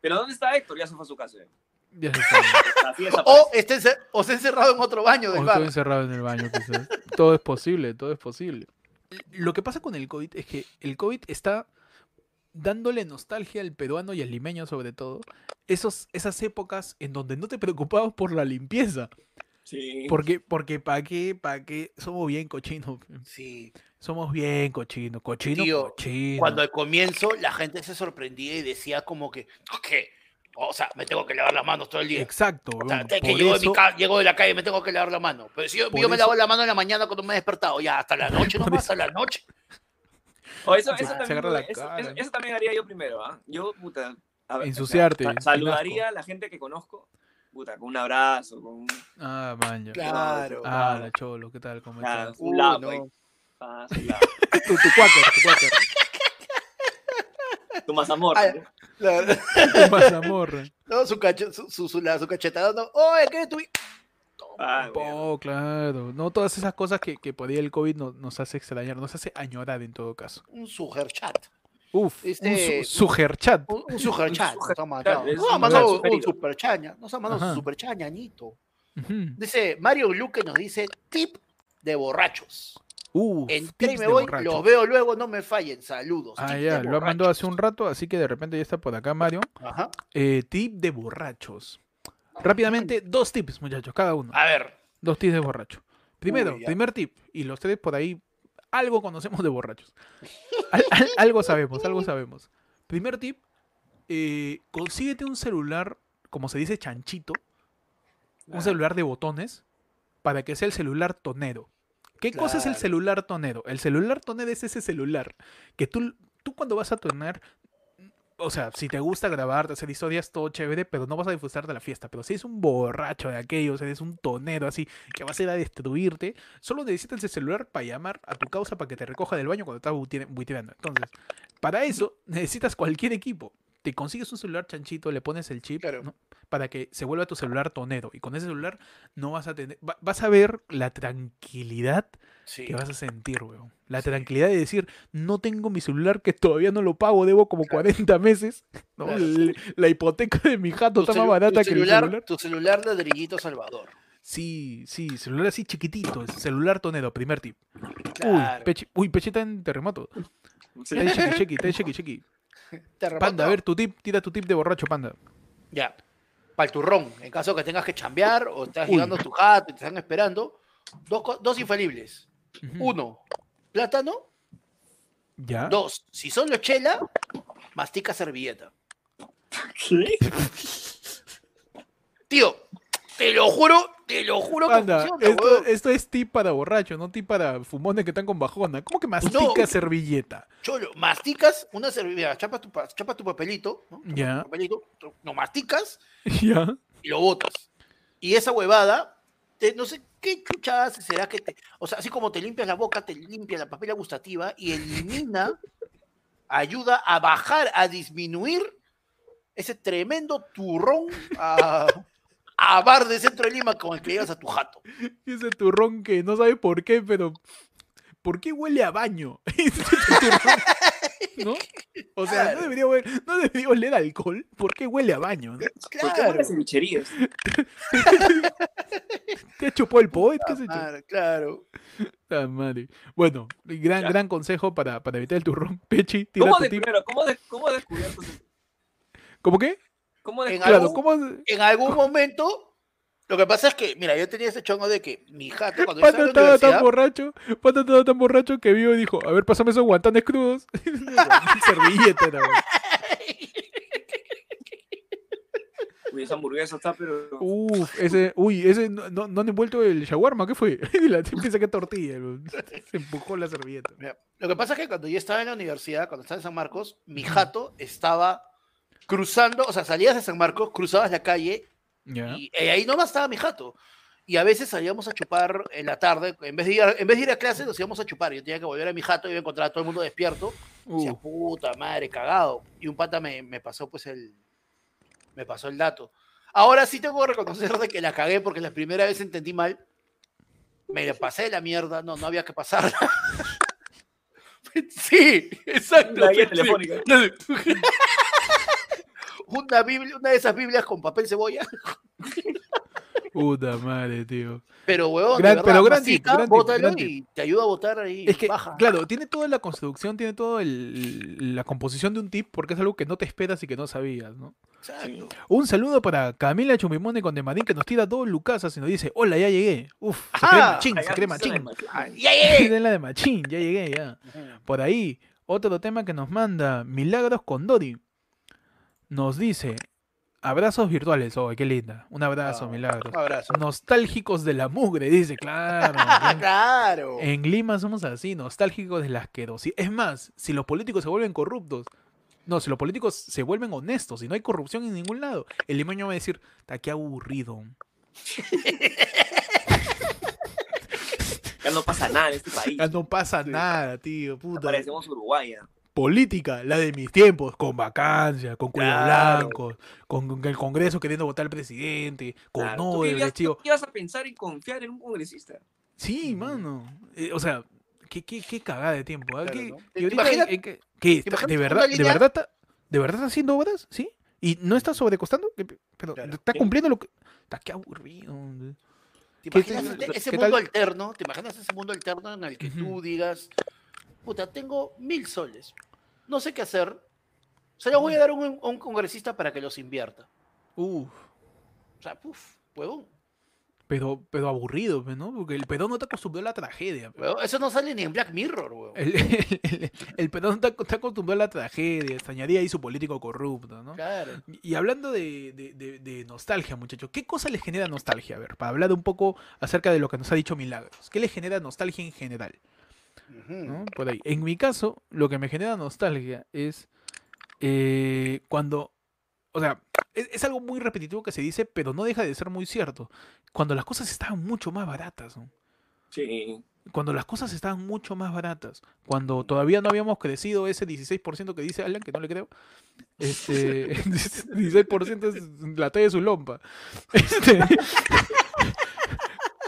S3: Pero ¿dónde está Héctor? Ya se fue a su casa. eh.
S1: Ya se
S3: desapareció.
S2: O, esté encer- o se ha encerrado en otro baño del
S1: O
S2: bar.
S1: estoy encerrado en el baño, quizás. todo es posible, todo es posible. Lo que pasa con el COVID es que el COVID está dándole nostalgia al peruano y al limeño sobre todo. Esos, esas épocas en donde no te preocupabas por la limpieza.
S3: Sí.
S1: Porque, porque ¿para qué? ¿Para qué? Somos bien cochinos.
S2: Sí.
S1: Somos bien cochinos. Cochino,
S2: Tío,
S1: cochino.
S2: Cuando al comienzo la gente se sorprendía y decía como que, ¿qué? O sea, me tengo que lavar las manos todo el día.
S1: Exacto.
S2: O sea, que llego, de mi ca- llego de la calle me tengo que lavar la mano. Pero si yo, me
S1: eso-
S2: lavo la mano en la mañana cuando me he despertado, ya hasta la noche nomás, hasta la noche.
S3: O eso,
S1: Se-
S3: eso también, eso,
S1: cara.
S3: eso- eso también haría yo primero, ¿ah? Yo, puta. a ver, o sea,
S1: Ensuciarte,
S3: sa-
S1: sin
S3: saludaría a la gente que conozco, puta, con un abrazo, con un,
S1: Ah, man, ya.
S2: Claro.
S1: Ah, la cholo, ¿qué tal? ¿Cómo
S3: ah,
S1: estás?
S3: un
S2: Uh,
S3: lado
S2: no.
S3: ahí. Ah, su lado.
S1: Tu, tu cuáquer, tu cuáquer.
S3: Tu mazamor.
S2: Ah,
S3: ¿no?
S2: La-
S1: Tu mazamorra.
S2: no, su, cache- su, su, su- la- su cachetada, no. Oye, ¿qué es tu...?
S3: Ah.
S1: Oh, claro. No todas esas cosas que, que por ahí el COVID no- nos hace extrañar, nos hace añorar en todo caso.
S2: Un suger chat.
S1: Uf,
S2: Este-
S1: un su, sugerchat.
S2: Un, un suger chat.
S3: suger
S2: Nos ha mandado, nos ha
S3: un
S2: mandado
S3: lugar
S2: un,
S3: sugerido.
S2: super chaña. Nos ha mandado
S1: Ajá.
S2: su super chañañito.
S1: Ujú.
S2: Dice Mario Luque nos dice tip de borrachos.
S1: Uf,
S2: Entré y me voy,
S1: borracho.
S2: los veo luego, no me fallen. Saludos.
S1: Ah,
S2: Tip
S1: ya, lo ha mandado hace un rato, así que de repente ya está por acá Mario.
S2: Ajá.
S1: Eh, tip de borrachos. Rápidamente, dos tips, muchachos, cada uno.
S2: A ver,
S1: Dos tips de borracho. Primero,
S2: Uy,
S1: primer tip, y los tres por ahí, algo conocemos de borrachos. Al- al- algo sabemos, algo sabemos. Primer tip, eh, consíguete un celular, como se dice, chanchito, un
S3: Ah.
S1: celular de botones, para que sea el celular tonero. ¿Qué cosa es el celular tonero? El celular tonero es ese celular que tú, tú cuando vas a tonar, o sea, si te gusta grabarte, hacer historias, todo chévere, pero no vas a disfrutar de la fiesta. Pero si es un borracho de aquellos, eres un tonero así, que vas a ir a destruirte, solo necesitas el celular para llamar a tu causa para que te recoja del baño cuando estás buiteando. Entonces, para eso necesitas cualquier equipo. Te consigues un celular chanchito, le pones el chip,
S2: Claro.
S1: ¿no? para que se vuelva tu celular tonero. Y con ese celular no vas a tener, va- vas a ver la tranquilidad
S2: Sí.
S1: que vas a sentir, weón. La tranquilidad de decir, no tengo mi celular que todavía no lo pago, debo como
S2: Claro.
S1: 40 meses. la hipoteca de mi jato
S2: Tu
S1: está más barata que el
S2: celular,
S1: celular.
S2: Tu celular ladrillito Salvador.
S1: Sí, sí, celular así chiquitito, celular tonero, primer tip.
S2: Claro.
S1: Uy, Pechi, uy, Pechi está en terremoto.
S3: Sí.
S1: Está chequi, chequi, está chequi, chequi.
S2: Terremoto.
S1: Panda, a ver tu tip, tira tu tip de borracho, panda.
S2: Ya. Para el turrón, en caso que tengas que chambear o estás
S1: Uy.
S2: llegando a tu jato y te están esperando, dos, dos infalibles. Uno, plátano.
S1: ¿Ya?
S2: Dos, si solo chela, mastica servilleta.
S3: ¿Qué?
S2: Tío, te lo juro, te lo juro que funciona,
S1: esto, es tip para borracho, no tip para fumones que están con bajona. ¿Cómo que mastica
S2: No.
S1: servilleta?
S2: Cholo, masticas una servilleta, chapas tu, pa- chapas tu papelito, ¿no? Chapas
S1: Ya.
S2: tu papelito, lo masticas
S1: ¿Ya?
S2: y lo botas. Y esa huevada, te- no sé qué chucha hace, será que te, o sea, así como te limpias la boca, te limpia la papila gustativa y elimina, ayuda a bajar, a disminuir ese tremendo turrón a, a bar de centro de Lima con el que llegas a tu jato.
S1: Ese turrón que no sabe por qué, pero ¿por qué huele a baño? Ese turrón, ¿No? O sea, no
S2: Claro.
S1: debería, oler, no debería oler alcohol. ¿Por qué huele a baño? no?
S3: ¿Por qué
S2: Claro.
S3: buenas cevicherías?
S1: ¿Te chupó el poet? ¿Qué?
S2: Claro, claro.
S1: Ah, madre. Bueno, gran, gran consejo para, para evitar el turrón. Pechi, tira
S3: ¿Cómo,
S1: tu
S3: de, primero, ¿cómo, de, ¿Cómo descubierto?
S1: ¿Cómo qué?
S3: ¿Cómo de,
S2: En
S1: Claro,
S2: algún-
S1: ¿cómo?
S2: En algún momento, lo que pasa es que, mira, yo tenía ese chongo de que mi jato, cuando estaba en la
S1: estaba tan
S2: universidad,
S1: borracho, Panda estaba tan borracho que vio y dijo, a ver, pásame esos guantanes crudos. Servilleta era, weón.
S3: Uy, esa hamburguesa está, pero...
S1: Uf, ese, uy, ese no, no, no han envuelto el shawarma, ¿qué fue? La piensa que tortilla, se empujó la servilleta.
S2: Mira, Lo que pasa es que cuando yo estaba en la universidad, cuando estaba en San Marcos, mi jato estaba cruzando, o sea, salías de San Marcos, cruzabas la calle
S1: Ya.
S2: y eh, ahí nomás estaba mi jato. Y a veces salíamos a chupar en la tarde, en vez de ir a, en vez de ir a clase, nos íbamos a chupar. Yo tenía que volver a mi jato y iba a encontrar a todo el mundo despierto. Y decía,
S1: Uh,
S2: puta madre, cagado. Y un pata me, me pasó pues el, me pasó el dato. Ahora sí tengo que reconocer de que la cagué porque la primera vez entendí mal. Me la pasé de la mierda, no, no había que pasarla. sí, exacto.
S3: La guía telefónica.
S2: Una, biblia, una de esas Biblias con papel cebolla.
S1: puta madre, tío.
S2: Pero, huevón, de
S1: Gran-
S2: verdad,
S1: pero gran tip, gran tip, gran
S2: y te ayuda a botar ahí.
S1: Es que,
S2: baja.
S1: claro, tiene toda la construcción, tiene toda la composición de un tip porque es algo que no te esperas y que no sabías, ¿no?
S2: Exacto.
S1: Un saludo para Camila Chumimone con Demarín que nos tira dos lucasas y nos dice, hola, ya llegué. Uf, se cree machín, se cree machín.
S2: ¡Ya llegué!
S1: Es la de machín, ya llegué, ya. Por ahí, otro tema que nos manda Milagros con Dori. Nos dice, abrazos virtuales. Oh, qué linda. Un abrazo,
S2: Ah,
S1: Milagros.
S2: Un abrazo.
S1: Nostálgicos de la mugre, dice, claro.
S2: Ah,
S1: en-
S2: claro.
S1: En Lima somos así, nostálgicos de la asquerosidad. Es más, si los políticos se vuelven corruptos, no, si los políticos se vuelven honestos y no hay corrupción en ningún lado, el limeño va a decir, está qué aburrido.
S3: Ya no pasa nada en este país.
S1: Ya no pasa nada, tío, puta.
S3: Parecemos Uruguay.
S1: Política, la de mis tiempos, con vacancia, con cuellos
S2: Claro.
S1: blancos, con, con el Congreso queriendo votar al presidente, con
S3: Claro.
S1: no
S3: ¿Tú qué ibas- a pensar y confiar en un congresista?
S1: Sí, mano. Eh, o sea, qué, qué, qué cagada de tiempo. ¿ah?
S2: Claro,
S1: ¿Qué-
S2: ¿no?
S1: y
S2: ¿Te
S1: ahorita,
S2: imaginas-
S1: eh, que- ¿qué? ¿Está-
S2: imaginas
S1: ¿De verdad, de verdad está, de verdad está haciendo obras? ¿Sí? ¿Y no está sobrecostando? ¿Qué- Pero está cumpliendo lo que. Está qué aburrido.
S2: ¿Te
S1: ¿Qué
S2: imaginas ese mundo
S1: tal?
S2: alterno? ¿Te imaginas ese mundo alterno en el que tú digas, puta, tengo mil soles, no sé qué hacer, se los voy a dar a un, a un congresista para que los invierta?
S1: Uf.
S2: O sea, puf, huevón.
S1: Pero, pero aburrido, pues, ¿no? Porque el pedo no te acostumbrado a la tragedia.
S2: Eso no sale ni en Black Mirror, huevón.
S1: El, el, el, el pedo no está, está acostumbrado a la tragedia. Extrañaría ahí su político corrupto, ¿no?
S2: Claro.
S1: Y hablando de, de- de- de nostalgia, muchachos, ¿qué cosa les genera nostalgia? A ver, para hablar un poco acerca de lo que nos ha dicho Milagros. ¿Qué les genera nostalgia en general? Por ahí. En mi caso, lo que me genera nostalgia es eh, cuando, o sea, es, es algo muy repetitivo que se dice, pero no deja de ser muy cierto. Cuando las cosas estaban mucho más baratas, ¿no?
S3: Sí.
S1: cuando las cosas estaban mucho más baratas, cuando todavía no habíamos crecido ese 16% que dice Alan, que no le creo, este, 16% es la talla de su lompa. Este,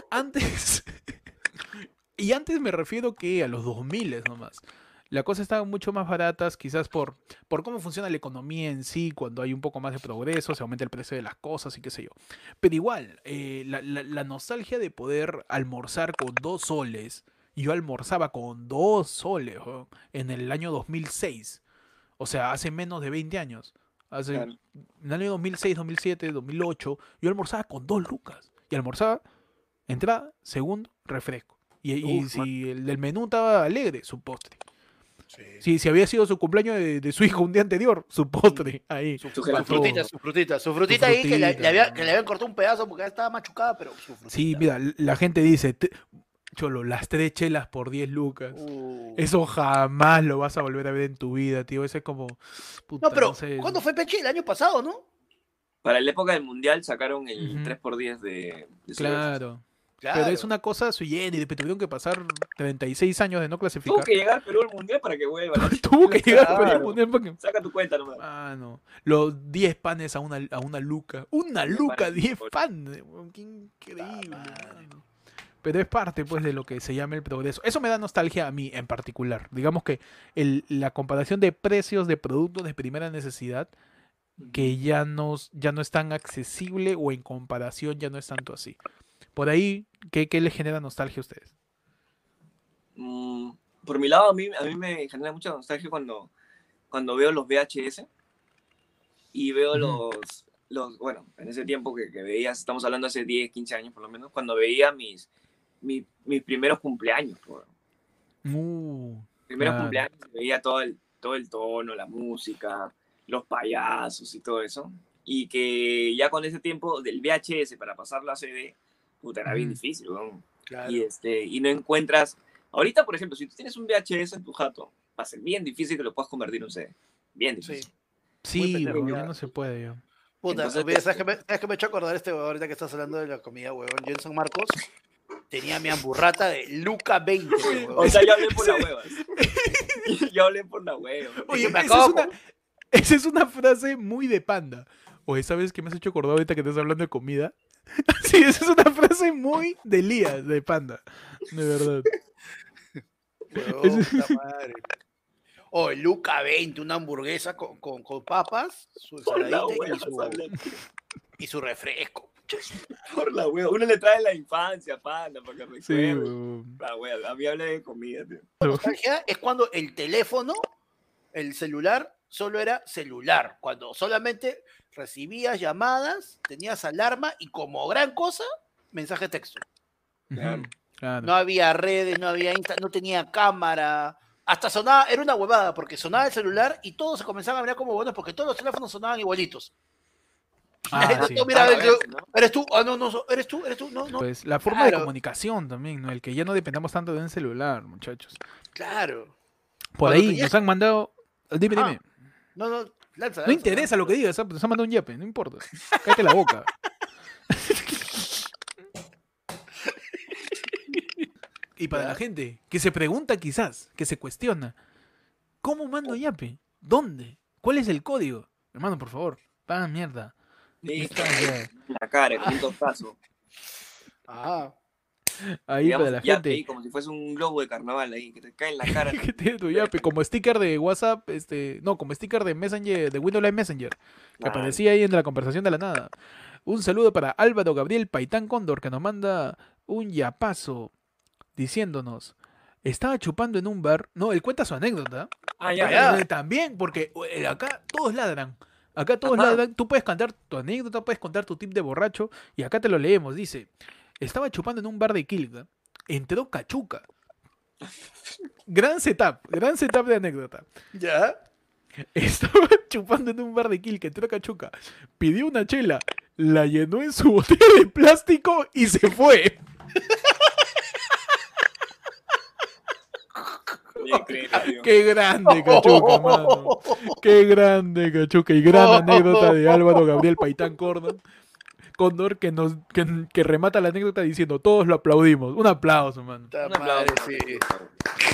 S1: antes, y antes me refiero que a los 2000 nomás. La cosa estaban mucho más baratas, quizás por, por cómo funciona la economía en sí, cuando hay un poco más de progreso, se aumenta el precio de las cosas y qué sé yo. Pero igual, eh, la, la- la nostalgia de poder almorzar con dos soles, yo almorzaba con dos soles weón, en el año 2006, o sea, hace menos de 20 años. Hace,
S3: Claro.
S1: En el año 2006, 2007, 2008, yo almorzaba con dos lucas. Y almorzaba, entrada, segundo, refresco. Y, y
S3: Uf,
S1: si el del menú estaba alegre, su postre.
S2: Sí.
S1: Si, si había sido su cumpleaños de, de su hijo un día anterior, su postre. Ahí.
S2: Su,
S3: Su
S2: frutita, su frutita, su frutita ahí que le, había,
S1: ¿no?
S2: que le habían cortado un pedazo porque estaba machucada, pero su frutita.
S1: Sí, mira, la gente dice, "Te- Cholo, las tres chelas por 10 lucas.
S2: Uh.
S1: Eso jamás lo vas a volver a ver en tu vida, tío. Ese es como. puta,
S2: No, pero
S1: sé.
S2: ¿cuándo fue Peche? El año pasado, ¿no?
S3: Para la época del mundial sacaron el
S1: Ujú.
S3: 3x10 de, de cervezas.
S1: Claro. Pero es una cosa sui generis, tuvieron que pasar 36 años de no
S3: Tuvo
S1: clasificar.
S3: que llegar Perú al mundial para que vuelva.
S1: Tuvo que llegar a Perú
S2: Claro.
S1: Mundial para que-
S3: Saca tu cuenta nomás.
S1: Ah, no. Los 10 panes a una, a una luca. Una
S3: 10
S1: luca,
S3: panes,
S1: 10
S3: por-
S1: panes. Qué increíble. mano. Pero es parte, pues, de lo que se llama el progreso. Eso me da nostalgia a mí en particular. Digamos que el- la comparación de precios de productos de primera necesidad que ya no, ya no es tan accesible o en comparación ya no es tanto así. Por ahí, ¿qué, qué le genera nostalgia a ustedes?
S3: Mm, por mi lado, a mí, a mí me genera mucha nostalgia cuando, cuando veo los VHS y veo los, los, bueno, en ese tiempo que, que veías, estamos hablando hace 10, 15 años por lo menos, cuando veía mis, mis, mis primeros cumpleaños.
S1: Uh,
S3: primeros
S1: Claro.
S3: cumpleaños veía todo el, todo el tono, la música, los payasos y todo eso. Y que ya con ese tiempo del VHS para pasar la CD, puta, era bien difícil, weón.
S2: Claro.
S3: y, este, y no encuentras. Ahorita, por ejemplo, si tú tienes un VHS en tu jato, va a ser bien difícil que lo puedas convertir en un CD. Bien
S2: Sí.
S3: difícil.
S1: sí,
S2: pendejo,
S1: weón,
S2: ya.
S1: no se puede ya.
S2: Puta,
S3: Entonces,
S2: ¿sabes
S3: este-
S2: qué me, ¿sabes qué me he hecho acordar este huevón ahorita que estás hablando de la comida, huevón? Yo en San Marcos tenía mi hamburrata de Luca 20, huevón.
S3: O sea, yo hablé por las huevas. yo hablé por la hueva.
S2: Oye, me
S1: esa,
S2: acabo
S1: es una,
S2: con-
S1: esa es una frase muy de panda. Oye, ¿sabes qué me has hecho acordar ahorita que estás hablando de comida? Sí, esa es una frase muy de Lía, de panda. De verdad.
S2: Puta madre. O el Luca 20, una hamburguesa con, con, con papas, su ensaladita y su, y su refresco.
S3: Por la hueva. Uno le trae la infancia, panda, para que
S1: Sí,
S3: recuerde. La hueva. A mí hablé de comida, tío.
S2: nostalgia es cuando el teléfono, el celular, solo era celular. Cuando solamente recibías llamadas, tenías alarma y como gran cosa, mensaje de texto.
S3: Claro.
S1: Ujú, claro.
S2: No había redes, no había Insta, no tenía cámara. Hasta sonaba, era una huevada, porque sonaba el celular y todos se comenzaban a mirar como buenos porque todos los teléfonos sonaban igualitos.
S1: Ah,
S2: gente
S1: sí.
S2: todo miraba
S3: Claro,
S2: el-
S3: a veces, ¿no?
S2: ¿Eres tú? Ah, no, no, eres tú, eres tú, no, no.
S1: Pues la forma de comunicación también, ¿no? El que ya no dependamos tanto de un celular, muchachos.
S2: Claro.
S1: Por
S2: Cuando
S1: ahí
S2: tenías-
S1: nos han mandado. Dime,
S2: Ah,
S1: dime.
S2: No, no, lanza,
S1: No interesa
S2: lanza.
S1: lo que digas, nos han mandado un yape, no importa. Cállate la boca. y para la gente que se pregunta quizás, que se cuestiona, ¿cómo mando yape? ¿Dónde? ¿Cuál es el código? Hermano, por favor, paga mierda.
S3: Sí, la cara, un tostazo.
S2: Ah,
S1: Ahí
S3: Digamos,
S1: para la gente
S3: como si fuese un globo de carnaval ahí, que te cae en la cara.
S1: que tiene tu yape, como sticker de WhatsApp, este, no, como sticker de Messenger, de Windows Live Messenger, que aparecía ahí en la conversación de la nada. Un saludo para Álvaro Gabriel Paitán Cóndor, que nos manda un yapazo diciéndonos. Estaba chupando en un bar. No, él cuenta su anécdota.
S3: Ah, ya,
S2: ya.
S1: También, porque eh, acá todos ladran. Acá todos
S3: Ajá.
S1: ladran. Tú puedes contar tu anécdota, puedes contar tu tip de borracho. Y acá te lo leemos. Dice: Estaba chupando en un bar de Quilca. Entró Cachuca. Gran setup, gran setup de anécdota.
S2: ya.
S1: Estaba chupando en un bar de Quilca, entró Cachuca. Pidió una chela, la llenó en su botella de plástico y se fue. Qué grande, Cachuca, mano. Qué grande, Cachuca. Y gran anécdota de Álvaro Gabriel Paitán Cordon. Cóndor que nos que, que remata la anécdota diciendo todos lo aplaudimos. Un aplauso, mano.
S3: Un aplauso,
S2: madre,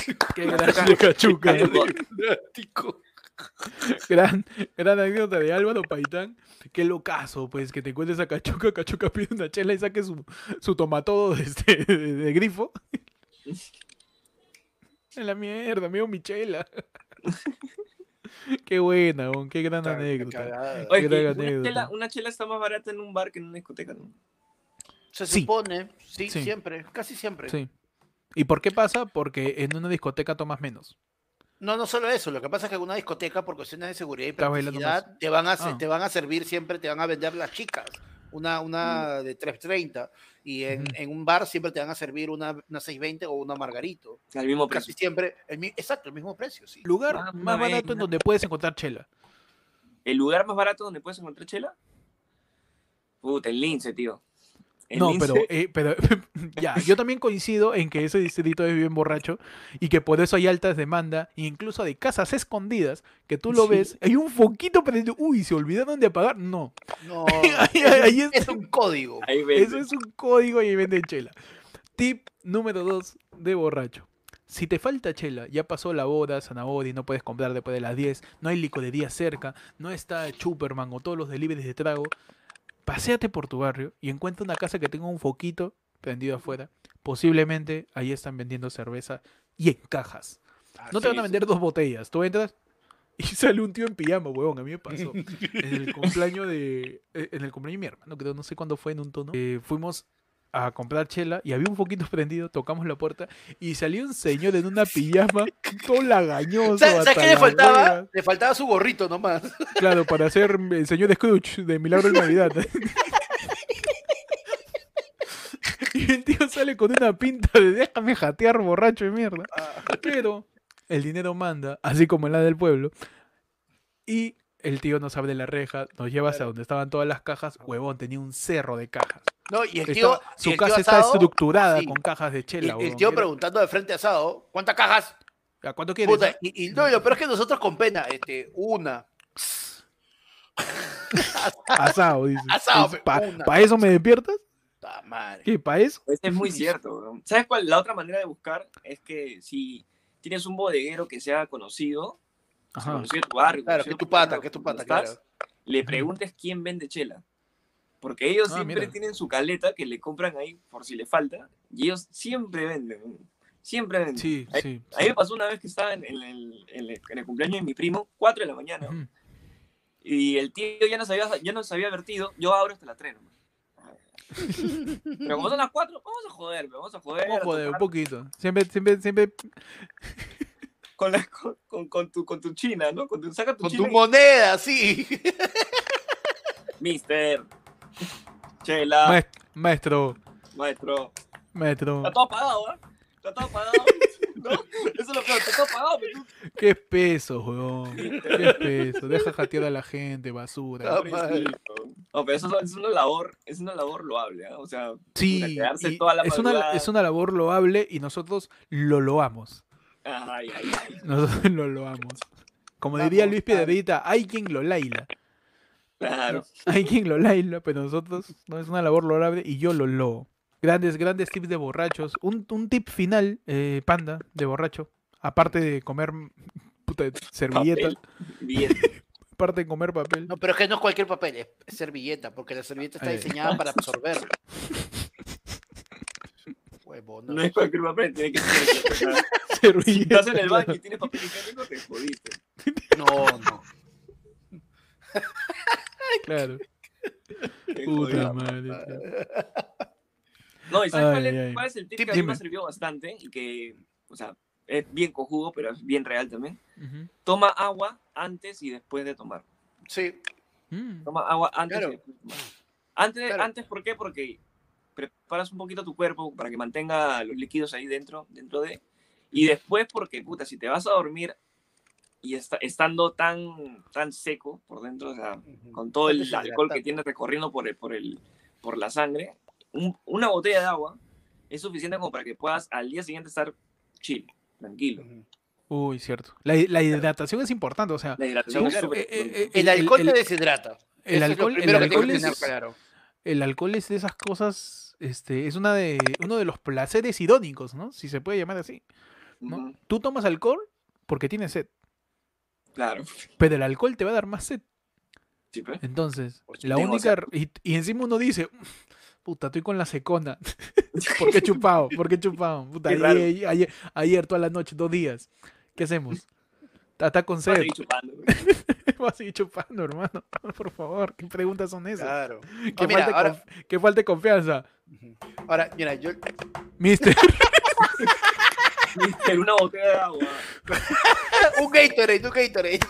S2: sí.
S1: Qué grande, Cachuca. Gran, gran anécdota de Álvaro Paitán. Qué locazo, pues, que te encuentres a Cachuca. Cachuca pide una chela y saque su, su tomatodo de, este- de- de grifo. En la mierda, amigo Michela. Qué buena, weón, qué gran anécdota.
S3: Oye,
S1: Qué
S3: que
S1: gran
S3: una,
S1: anécdota.
S3: chela, una chela está más barata en un bar que en una discoteca, ¿no?
S2: Se
S1: Sí.
S2: supone, sí,
S1: Sí.
S2: siempre, casi siempre.
S1: Sí. ¿Y por qué pasa? Porque en una discoteca tomas menos.
S2: No, no solo eso, lo que pasa es que en una discoteca, por cuestiones de seguridad y practicidad, te van, a, se-
S1: Ah.
S2: te van a servir siempre, te van a vender las chicas, una, una de 3.30, y en, en un bar siempre te van a servir una, una 6.20 o una margarito.
S3: Al mismo
S2: Casi
S3: precio.
S2: siempre, el, mi- exacto, el mismo precio, sí.
S1: Lugar
S3: Ah,
S1: más barato en donde puedes encontrar chela.
S3: ¿El lugar más barato donde puedes encontrar chela? Puta, el lince, tío.
S1: No,
S3: Lince-
S1: pero, eh, pero ya, yo también coincido en que ese distrito es bien borracho y que por eso hay altas demandas, incluso de casas escondidas, que tú lo
S3: Sí.
S1: ves, hay un foquito prendido, uy, se olvidaron de apagar. No,
S2: No,
S1: Ahí-
S2: es, un-
S1: ahí es-
S2: es un código.
S3: Ahí vende.
S1: eso es un código y venden chela. Tip número dos de borracho. Si te falta chela, ya pasó la boda, zanahoria, no puedes comprar después de las 10, no hay licorería cerca, no está Superman o todos los deliveries de trago, paséate por tu barrio y encuentra una casa que tenga un foquito prendido afuera. Posiblemente ahí están vendiendo cerveza y en cajas. No te van a vender dos botellas. Tú entras y sale un tío en pijama, huevón. A mí me pasó. En el cumpleaños de. eh, En el cumpleaños de mi hermano, creo, no sé cuándo fue en un tono. eh, fuimos a comprar chela y había un foquito prendido, tocamos la puerta y salió un señor en una pijama, todo lagañoso.
S2: ¿Sabes, qué le faltaba? Le faltaba su gorrito nomás.
S1: Claro, para ser el señor Scrooge de Milagro en Navidad. y el tío sale con una pinta de déjame jatear borracho de mierda. Pero el dinero manda, así como en la del pueblo. Y el tío nos abre la reja, nos lleva hasta
S2: Claro.
S1: donde estaban todas las cajas. Huevón, tenía un cerro de cajas.
S2: No, y el
S1: Estaba-
S2: tío, y
S1: su
S2: el tío
S1: casa está estructurada
S2: sí.
S1: con cajas de
S2: y
S1: chela.
S2: el
S1: huevón.
S2: tío preguntando de frente asado, ¿cuántas cajas?
S1: ¿A cuánto quieres?
S2: Puta,
S1: ah?
S2: y, y no, y lo peor es que nosotros con pena, este, una.
S1: Asado, dice.
S2: Asado,
S1: ¿Para
S2: una.
S1: eso me despiertas?
S2: Puta madre.
S1: ¿Qué? ¿Para eso?
S3: Eso es muy cierto. weón. ¿Sabes cuál? La otra manera de buscar es que si tienes un bodeguero que sea conocido,
S1: Ajá.
S3: tu barrio,
S2: Claro, que tu pata, que tu pata,
S3: estás,
S2: claro.
S3: le preguntes quién vende chela. Porque ellos
S1: Ah,
S3: siempre
S1: mira.
S3: tienen su caleta que le compran ahí por si le falta. Y ellos siempre venden. Siempre venden.
S1: Sí,
S3: Ahí-
S1: sí.
S3: A mí me pasó una vez que estaba en, el, en el- en el cumpleaños de mi primo, 4 de la mañana,
S1: Ujú.
S3: y el tío ya nos había, ya nos había advertido, yo abro hasta las 3 nomás. Pero como son las 4, vamos a joder, vamos a joder.
S1: Vamos a
S3: a
S1: joder, un poquito. Siempre, siempre, siempre.
S3: Con, la- con, con- con tu, con tu china, ¿no? Con tu, saca tu
S2: Con
S3: china
S2: tu
S3: y-
S2: moneda, sí.
S3: Mister, chela,
S1: Maes- Maestro,
S3: maestro.
S1: maestro.
S3: Está todo apagado, ¿eh? Está todo apagado. ¿No? Eso es lo peor, está todo apagado. pero tú-
S1: Qué peso, weón. Qué peso. Deja jatear a la gente, basura.
S2: Ah.
S3: No, pero eso es una labor, es una labor loable, ¿eh? O sea,
S1: Sí,
S3: quedarse toda la
S1: es, una, es una labor loable y nosotros lo loamos.
S3: Ay, ay, ay.
S1: Nosotros lo loamos. Como diría Luis. Piedrita, hay quien lo laila.
S3: Claro.
S1: Hay quien lo laila, pero nosotros no es una labor loable y yo lo loo. Grandes, grandes tips de borrachos. Un, un tip final, eh, panda, de borracho. Aparte de comer puta, servilleta,
S3: Papel, billete.
S1: aparte de comer papel.
S2: No, pero es que no es cualquier papel, es servilleta, porque la servilleta está diseñada para absorberlo. No.
S3: No es cualquier papel, tiene que ser. Si estás en el baño
S1: claro.
S3: y tienes papel higiénico, te jodiste.
S2: No, no.
S1: Claro. Puta madre.
S3: No, ¿y sabes
S1: Ay,
S3: cuál, es, cuál es el tip que a mí me servido bastante? Y que, o sea, es bien cojudo, pero es bien real también. Toma agua antes y después de tomar.
S2: Sí,
S1: Mm.
S3: Toma agua antes
S2: Claro.
S3: y después de tomar. Antes,
S2: Claro.
S3: antes, ¿por qué? Porque preparas un poquito tu cuerpo para que mantenga los líquidos ahí dentro, dentro de... Y después porque, puta, si te vas a dormir y está, estando tan, tan seco por dentro, o sea, con todo el alcohol que tienes recorriendo por, el, por, el, por la sangre, un- una botella de agua es suficiente como para que puedas al día siguiente estar chill, tranquilo.
S2: Ujú.
S1: Uy, cierto. La, la hidratación es importante, o sea,
S3: La hidratación es
S2: claro.
S3: súper
S1: eh, eh,
S3: importante.
S2: El alcohol
S1: el-
S2: te deshidrata.
S1: el
S2: Eso es lo
S1: alcohol- el
S2: que
S1: alcohol
S2: que
S1: es-
S2: claro.
S1: el alcohol es de esas cosas, este, es una de, uno de los placeres idónicos, ¿no? Si se puede llamar así. ¿no? Tú tomas alcohol porque tienes sed,
S3: Claro.
S1: pero el alcohol te va a dar más sed.
S3: Sí, pues.
S1: Entonces,
S3: Pues
S1: la única... Y, y encima uno dice, puta, estoy con la secona. ¿Por qué he chupado? ¿Por qué he chupado? Puta,
S3: Qué raro.
S1: ayer, ayer, ayer toda la noche, dos días. ¿Qué hacemos? Está, con
S3: Vas a
S1: sed.
S3: seguir chupando.
S1: Vas a seguir chupando, hermano. Por favor, ¿qué preguntas son esas?
S2: Claro. Mira,
S1: falte
S2: ahora,
S1: conf- que falte confianza.
S2: ahora, mira, yo,
S1: Mister.
S3: En una botella de agua.
S2: un Gatorade, un Gatorade.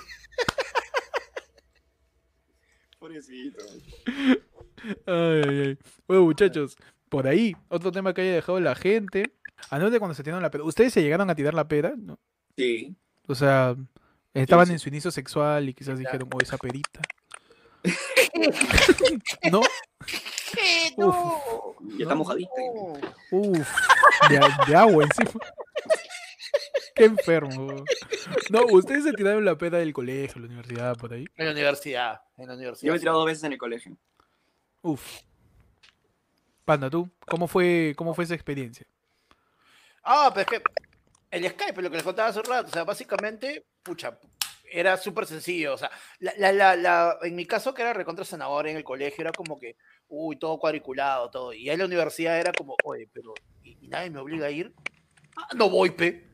S3: Pobrecito.
S1: Ay, ay, ay. Bueno, muchachos, por ahí, otro tema que haya dejado la gente. Anoche cuando se tiraron la peda. ¿Ustedes se llegaron a tirar la peda? ¿No?
S3: Sí.
S1: O sea, estaban
S3: sí.
S1: en su inicio sexual y quizás dijeron, oh, esa perita. ¿No?
S2: ¿Qué?
S1: Uf.
S2: No.
S3: Ya está mojadita.
S2: No.
S1: Uf, de, de agua encima. Qué enfermo. No, ustedes se tiraron la peda del colegio, la universidad, por ahí.
S2: En la universidad. En la universidad.
S3: Yo me he tirado dos veces en el colegio.
S1: Uf. Panda, ¿tú? ¿Cómo fue, cómo fue esa experiencia?
S2: Ah, pero es que el Skype, lo que les contaba hace un rato, o sea, básicamente, pucha, era súper sencillo. O sea, la, la, la, la- en mi caso, que era recontra zanahoria en el colegio, era como que, uy, todo cuadriculado, todo. Y ahí en la universidad era como, oye, pero, ¿y, y nadie me obliga a ir? Ah, no voy, pe.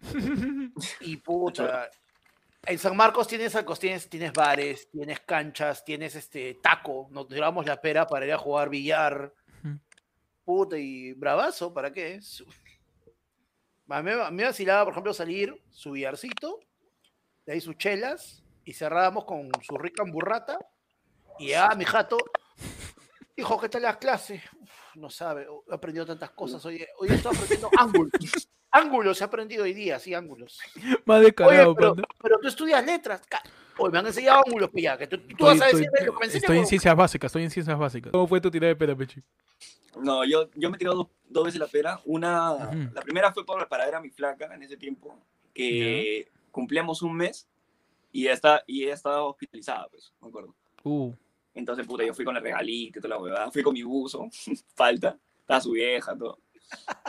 S2: Y puta. En San Marcos tienes, alcos- tienes, tienes bares, tienes canchas, tienes este taco. Nos tiramos la pera para ir a jugar billar. Puta, y bravazo, ¿para qué? A mí, me vacilaba, por ejemplo, salir su billarcito, de ahí sus chelas, y cerrábamos con su rica burrata. Y ah, mi jato, hijo, ¿qué tal las clases? Uf, no sabe, he aprendido tantas cosas. Hoy, hoy estoy aprendiendo ángulos. Ángulos he aprendido hoy día, sí, ángulos.
S1: Más descarado,
S2: pero, pero tú estudias letras. Oye, me han enseñado ángulos, ya, que tú, tú vas a
S1: Estoy-
S2: decirme
S1: estoy-
S2: lo que me enseñan,
S1: estoy en ciencias básicas, estoy en ciencias básicas. ¿Cómo fue tu tirada de peda, Pechi?
S3: No, yo, yo me he tirado dos, dos veces la pera. Una,
S1: Ujú.
S3: la primera fue por, para ver a mi flaca en ese tiempo, que cumplíamos un mes y ella, está, y ella estaba hospitalizada, pues, me acuerdo.
S1: Uh,
S3: Entonces, puta, yo fui con el regalito y toda la huevada. Fui con mi buzo, falta, estaba su vieja, todo.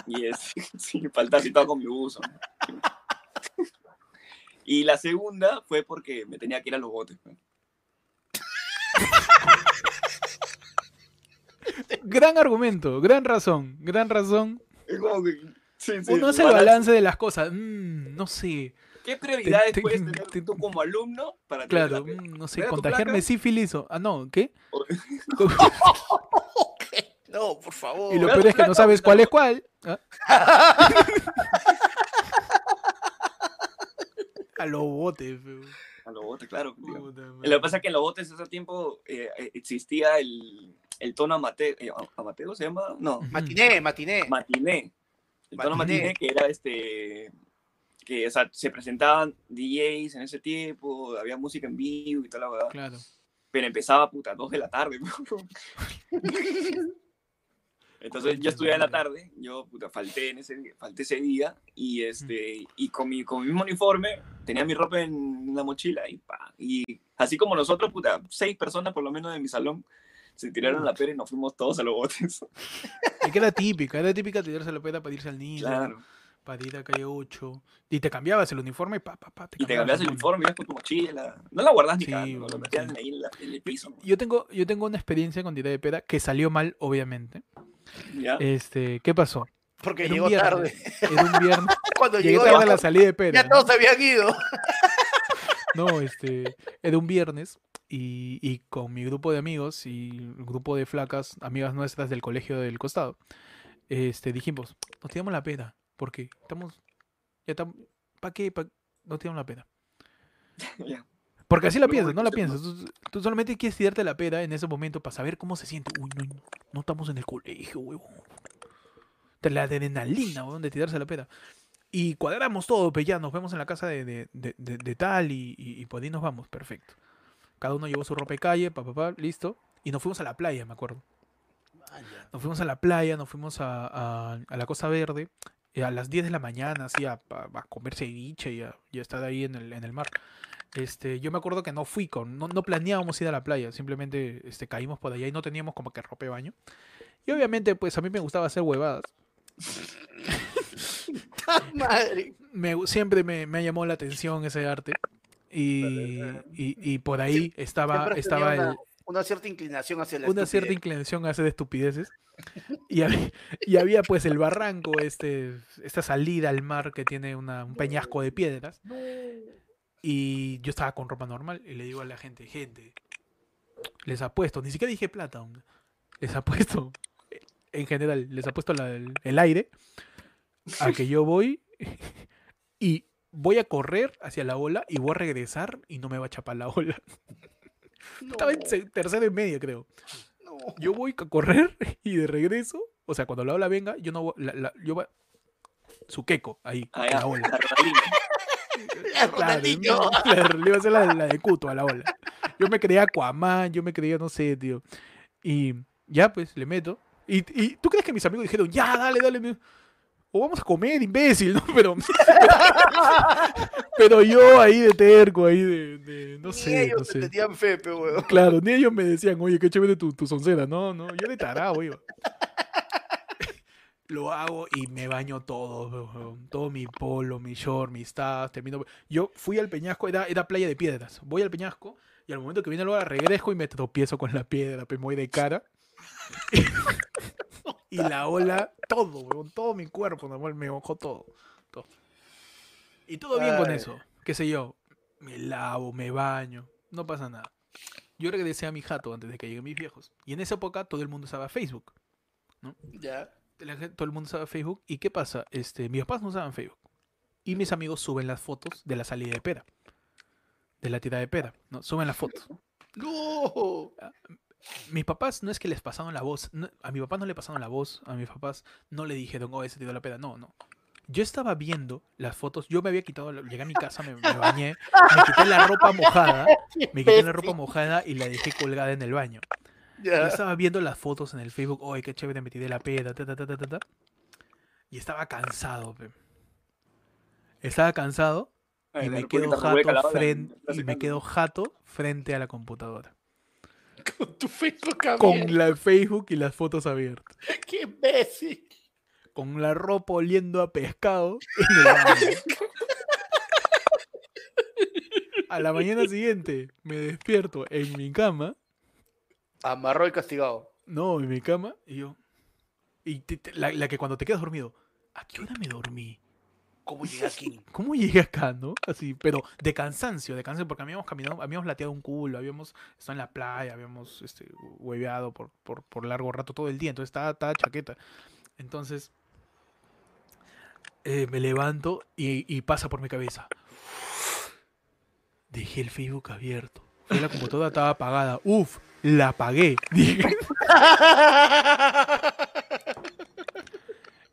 S3: Y es, sí, falta así todo con mi buzo. Y la segunda fue porque me tenía que ir a los botes.
S1: gran argumento, gran razón, gran razón.
S3: Es como que, sí, sí,
S1: Uno hace el
S3: balance.
S1: de las cosas. Mm, no sé,
S3: ¿Qué prioridades
S1: te-
S3: puedes tener
S1: te-
S3: tú como alumno para tener
S1: claro,
S3: la
S1: mm, no sé,
S3: ¿Era tu
S1: contagiarme sífilis o... Ah, no, ¿qué?
S2: No, por favor.
S1: Y lo peor es que no sabes cuál es cuál. Ah. A los botes, feo.
S3: A los botes, claro.
S1: Puta
S3: Lo que pasa es que en los botes ese tiempo eh, eh, existía el, el tono amateo, eh, ¿amateo se llama? No,
S2: Matiné, matiné.
S3: matiné. El tono
S2: Matiné.
S3: que era este que o sea, se presentaban DJs en ese tiempo, había música en vivo y toda la verdad.
S1: Claro.
S3: Pero empezaba puta a 2 de la tarde. Entonces yo estudié en la tarde, yo puta, falté, en ese, falté ese día y, este, y con, mi, con mi mismo uniforme tenía mi ropa en la mochila y, pa, y así como nosotros, puta, seis personas por lo menos de mi salón se tiraron la pera y nos fuimos todos a los botes.
S1: Es que era típica, era típica tirarse la peda para irse al niño,
S3: Claro.
S1: para ir a calle 8. Y te cambiabas el uniforme, pa, pa, pa,
S3: Y te cambias el uniforme, ibas con tu mochila. No la guardas ni
S1: Sí,
S3: cagando, lo metías
S1: sí.
S3: en, la- en el piso.
S1: Yo tengo, yo tengo una experiencia con tirada de peda que salió mal, obviamente.
S3: ¿Ya?
S1: Este, ¿qué pasó?
S2: Porque llegó tarde.
S1: Era un viernes.
S2: Cuando
S1: Llegué
S2: llegó
S1: tarde a la salida de peda.
S2: ya
S1: ¿no?
S2: todos habían ido.
S1: No, este, era un viernes y, y con mi grupo de amigos y el grupo de flacas, amigas nuestras del colegio del costado, este, dijimos, nos tiramos la pena, porque estamos, ya estamos, ¿para qué? Pa- nos tiramos la pena.
S3: Ya.
S1: Porque así la piensas, no la piensas. Tú, tú solamente quieres tirarte la pera en ese momento para saber cómo se siente. Uy, no, no estamos en el colegio, huevón. La adrenalina, huevón, de tirarse la pera. Y cuadramos todo, pues ya nos vemos en la casa de, de, de- tal y, y, y por ahí nos vamos, perfecto. Cada uno llevó su ropa de calle, pa, pa, pa, listo. Y nos fuimos a la playa, me acuerdo. Nos fuimos a la playa, nos fuimos a, a- a la Costa Verde. y a las 10 de la mañana, así, a, a- a comer ceviche y a, y a estar ahí en el, en el mar. Este, yo me acuerdo que no fui con, no, no planeábamos ir a la playa, simplemente este, caímos por allá y no teníamos como que ropa de baño. Y obviamente, pues a mí me gustaba hacer huevadas.
S2: Madre.
S1: Me, siempre me, me llamado la atención ese arte. Y, y, y por ahí estaba, estaba el,
S2: una, cierta inclinación hacia la
S1: una cierta inclinación a hacer estupideces. Y había, y había pues el barranco, este, esta salida al mar que tiene una- un peñasco de piedras. Y yo estaba con ropa normal y le digo a la gente, gente, les apuesto, ni siquiera dije plata, hombre, les apuesto, en general, les apuesto la- el, el aire a que yo voy y voy a correr hacia la ola y voy a regresar y no me va a chapar la ola. Estaba en
S2: No,
S1: tercero y medio, creo
S2: no.
S1: yo voy a correr y de regreso, o sea, cuando la ola venga, yo no voy, la, la- yo voy, su queco, ahí,
S3: Ah, ya,
S1: la ola. Claro, claro, le iba a hacer la, la de Cuto a la ola. Yo me creía Aquaman, yo me creía, no sé, tío. Y ya, pues, le meto. Y, y tú crees que mis amigos dijeron, ya, dale, dale. O vamos a comer, imbécil, ¿no? Pero, pero yo ahí de terco, ahí de, de- no
S2: Ni
S1: sé,
S2: ellos
S1: no sé.
S2: tenían fe, pe, weón.
S1: Claro, ni ellos me decían, oye, qué chévere tu, tu soncera. No, no, yo de tarado iba. Lo hago y me baño todo, todo mi polo, mi short, mis tazas, termino. Yo fui al peñasco, era, era playa de piedras. Voy al peñasco y al momento que viene luego regreso y me tropiezo con la piedra, me voy de cara. y la ola, todo, weón, todo mi cuerpo, me mojó todo, todo. Y todo bien con eso, qué sé yo. Me lavo, me baño, no pasa nada. Yo regresé a mi jato antes de que lleguen mis viejos. Y en esa época todo el mundo usaba Facebook.
S2: Ya.
S1: La todo el mundo usaba Facebook. ¿Y qué pasa? Este, mis papás no usaban Facebook. Y mis amigos suben las fotos de la salida de pera. De la tira de pera. ¿no? Suben las fotos.
S2: No.
S1: Mis papás no es que les pasaron la voz. no- a mi papá no le pasaron la voz. A mis papás no le dijeron, oh, ese tiró la pera. No, no. Yo estaba viendo las fotos. Yo me había quitado. Llegué a mi casa, me, me bañé. Me quité la ropa mojada. Me quité la ropa mojada y la dejé colgada en el baño. Yo estaba viendo las fotos en el Facebook, ¡ay, qué chévere me tiré la peda! Ta, ta, ta, ta, ta, ta". Y estaba cansado, pe. Estaba cansado y me quedo jato frente, y me quedo jato frente a la computadora.
S2: Con tu Facebook
S1: Con
S2: abierto.
S1: la Facebook y las fotos abiertas.
S2: ¡Qué imbécil!
S1: Con la ropa oliendo a pescado. A la mañana siguiente me despierto en mi cama
S2: Amarró y castigado.
S1: No, en mi cama, y yo. Y te- te- la, la que cuando te quedas dormido, ¿a qué hora me dormí?
S2: ¿Cómo llegué aquí?
S1: ¿Cómo llegué acá, no? Así, pero de cansancio, de cansancio, porque habíamos caminado, habíamos lateado un culo, habíamos estado en la playa, habíamos este, hueveado por, por, por largo rato todo el día, entonces estaba, estaba chaqueta. Entonces, eh, me levanto y, y pasa por mi cabeza. Dejé el Facebook abierto. La computadora, estaba apagada. Uf, la apagué. Dije.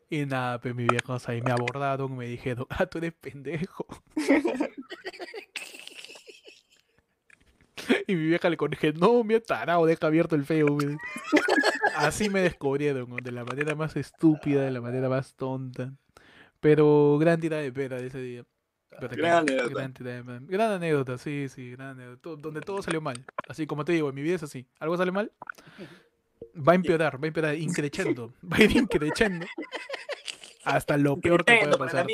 S1: Y nada, pues mis viejos ahí me abordaron, me dijeron, ah, tú eres pendejo. y mi vieja le dije, no, me tarado, deja abierto el Facebook. Así me descubrieron, de la manera más estúpida, de la manera más tonta. Pero gran tira de pera de ese día.
S3: Gran
S1: creo,
S3: anécdota.
S1: Gran. Gran anécdota, sí, sí, gran anécdota. To- Donde todo salió mal. Así como te digo, en mi vida es así. Algo sale mal, va a empeorar, va a empeorar, increchendo. Va a ir increchendo. Hasta lo peor que
S3: el
S1: pasar.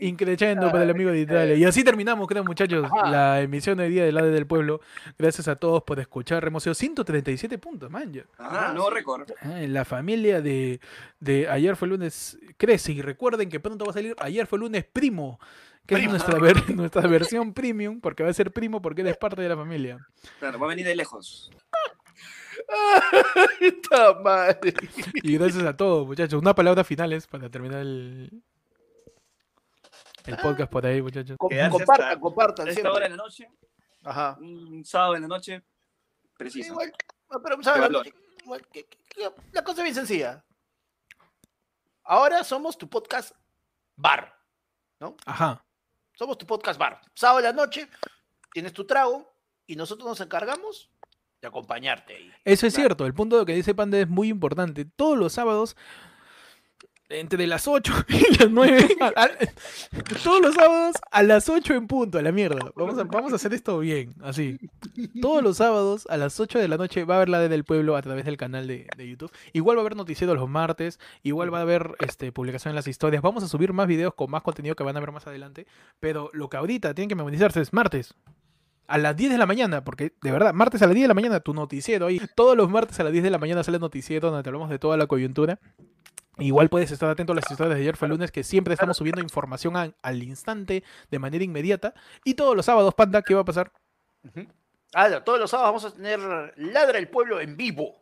S1: Increchendo para el amigo de Italia. Y así terminamos, creo, muchachos,
S2: Ajá.
S1: la emisión de día del ADE del pueblo. Gracias a todos por escuchar. Hemos sido 137 puntos, man. ya.
S3: Ajá, nuevo récord.
S1: Ah, La familia de, de ayer fue lunes crece. Y recuerden que pronto va a salir ayer fue lunes primo. Que
S2: Primo.
S1: es nuestra, ver- nuestra versión premium, porque va a ser primo porque eres parte de la familia.
S3: Claro, va a venir de lejos.
S2: ¡Esta madre!
S1: Y gracias a todos, muchachos. Unas palabras finales para terminar el, el podcast por ahí, muchachos.
S2: Compartan, compartan.
S3: A esta
S2: siempre.
S3: hora de la noche,
S2: Ajá.
S3: un sábado en la noche, preciso.
S2: Igual, no, pero ¿sabes? La,
S3: valor.
S2: igual, que- que- que- la cosa es bien sencilla. Ahora somos tu podcast bar.
S1: Ajá.
S2: Somos tu podcast bar. Sábado en la noche, tienes tu trago y nosotros nos encargamos de acompañarte ahí.
S1: Eso es
S2: Claro.
S1: cierto, el punto de que dice Panda es muy importante. Todos los sábados entre las 8 y las 9. a- a- todos los sábados a las 8 en punto, a la mierda. Vamos a, vamos a hacer esto bien, así. Todos los sábados a las 8 de la noche va a haber la de del pueblo a través del canal de, de YouTube. Igual va a haber noticieros los martes, igual va a haber este, publicación en las historias. Vamos a subir más videos con más contenido que van a ver más adelante. Pero lo que ahorita tienen que memorizarse es martes. A las 10 de la mañana, porque de verdad, martes a las 10 de la mañana, tu noticiero ahí. Todos los martes a las 10 de la mañana sale el noticiero donde te hablamos de toda la coyuntura. Igual puedes estar atento a las historias de ayer fue lunes, que siempre estamos subiendo información a- al instante, de manera inmediata. Y todos los sábados, Panda, ¿qué va a pasar?
S2: Ah, todos los sábados vamos a tener Ladra el Pueblo en vivo.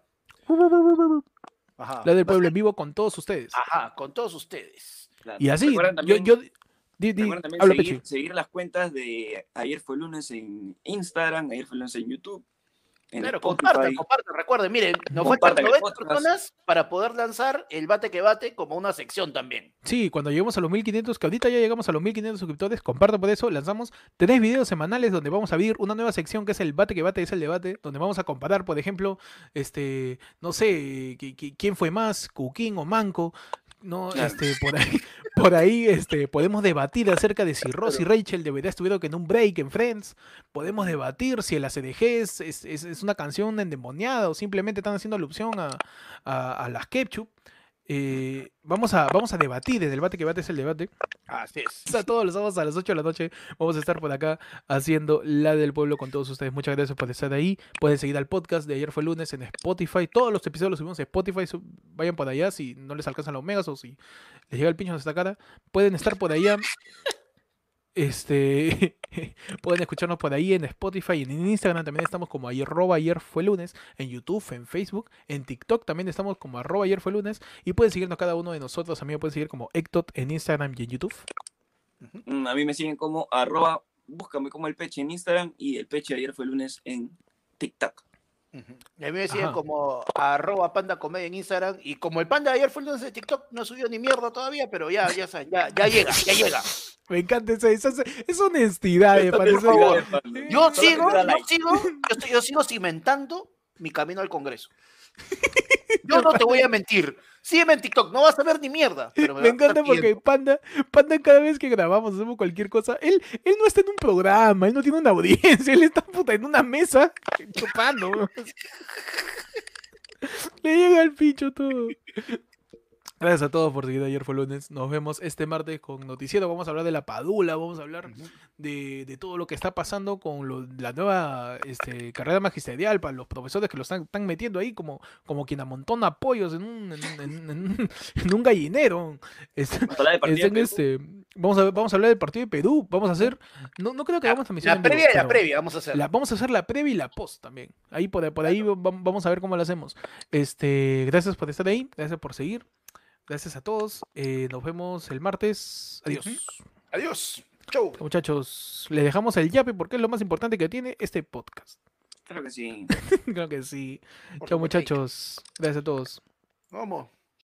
S2: Ajá.
S1: La del
S2: Va a
S1: pueblo
S2: ser-
S1: en vivo con todos ustedes.
S2: Ajá, con todos ustedes.
S3: Claro.
S1: Y así, yo, yo, di- di-
S3: recuerden también
S1: habla,
S3: seguir, seguir las cuentas de Ayer fue lunes en Instagram, Ayer fue lunes en YouTube,
S2: Claro,
S3: Spotify.
S2: compartan, compartan. Recuerden, miren, nos
S3: Compartan
S2: faltan
S3: el
S2: 90
S3: podcast.
S2: personas para poder lanzar el bate que bate como una sección también.
S1: Sí, cuando lleguemos a los 1500, que ahorita ya llegamos a los 1500 suscriptores, compartan por eso, lanzamos tres videos semanales donde vamos a abrir una nueva sección que es el bate que bate, es el debate, donde vamos a comparar, por ejemplo, este, no sé, qui- qui- quién fue más, Cuquín o Manco, no, este, por ahí, por ahí, este, podemos debatir acerca de si Ross y Rachel deberían estuvieron en un break en Friends, podemos debatir si el ACDG es, es, es- es una canción endemoniada o simplemente están haciendo alusión a, a, a las ketchup. Eh, vamos, a, vamos a debatir, el debate que bate es el debate.
S2: Así es.
S1: O sea, todos los sábados a las 8 de la noche vamos a estar por acá haciendo la del pueblo con todos ustedes. Muchas gracias por estar ahí. Pueden seguir al podcast de ayer fue lunes en Spotify. Todos los episodios los subimos en Spotify. Vayan por allá si no les alcanzan los megas o si les llega el pincho en esta cara. Pueden estar por allá. Este pueden escucharnos por ahí en Spotify y en Instagram también estamos como arroba ayer fue lunes, en YouTube, en Facebook, en TikTok también estamos como arroba ayer fue lunes y pueden seguirnos cada uno de nosotros, a mí me pueden seguir como Ectot en Instagram y en YouTube.
S3: A mí me siguen como arroba, búscame como el Peche en Instagram y el Peche ayer fue lunes en TikTok.
S2: Y a mí me siguen
S1: Ajá.
S2: como arroba panda comedia en Instagram. Y como el panda de ayer fue el de TikTok, no subió ni mierda todavía, pero ya, ya, saben, ya, ya llega, ya llega.
S1: Me encanta esa, esa, esa- esa honestidad, me parece.
S2: Yo sigo, yo sigo, yo, estoy- yo sigo cimentando mi camino al Congreso. Yo no te voy a mentir. Sígueme en TikTok, no vas a ver ni mierda. Pero me,
S1: encanta porque. Panda, Panda cada vez que grabamos, hacemos cualquier cosa, él, él no está en un programa, él no tiene una audiencia, él está puta en una mesa chupando. Le llega el pincho todo. Gracias a todos por seguir ayer fue lunes. Nos vemos este martes con Noticiero. Vamos a hablar de la Padula, vamos a hablar de, de todo lo que está pasando con lo- la nueva este, carrera magisterial para los profesores que lo están, están metiendo ahí como, como quien amontona pollos en un, en, en- en- en un- en un gallinero.
S3: Perú.
S1: este, vamos, a, vamos a hablar del partido de Perú. Vamos a hacer. No, no creo que hagamos transmisión.
S2: La previa y la previa, vamos a hacer.
S1: la- vamos a hacer la previa y la post también. Ahí por, por ahí va- vamos a ver cómo lo hacemos. Este, gracias por estar ahí, gracias por seguir. Gracias a todos. eh, nos vemos el martes. Adiós.
S2: Adiós. Chau.
S1: Muchachos, les dejamos el yape porque es lo más importante que tiene este podcast.
S3: Claro que sí.
S1: Creo que sí.
S2: Supuesto.
S1: muchachos. Gracias a todos.
S2: Vamos.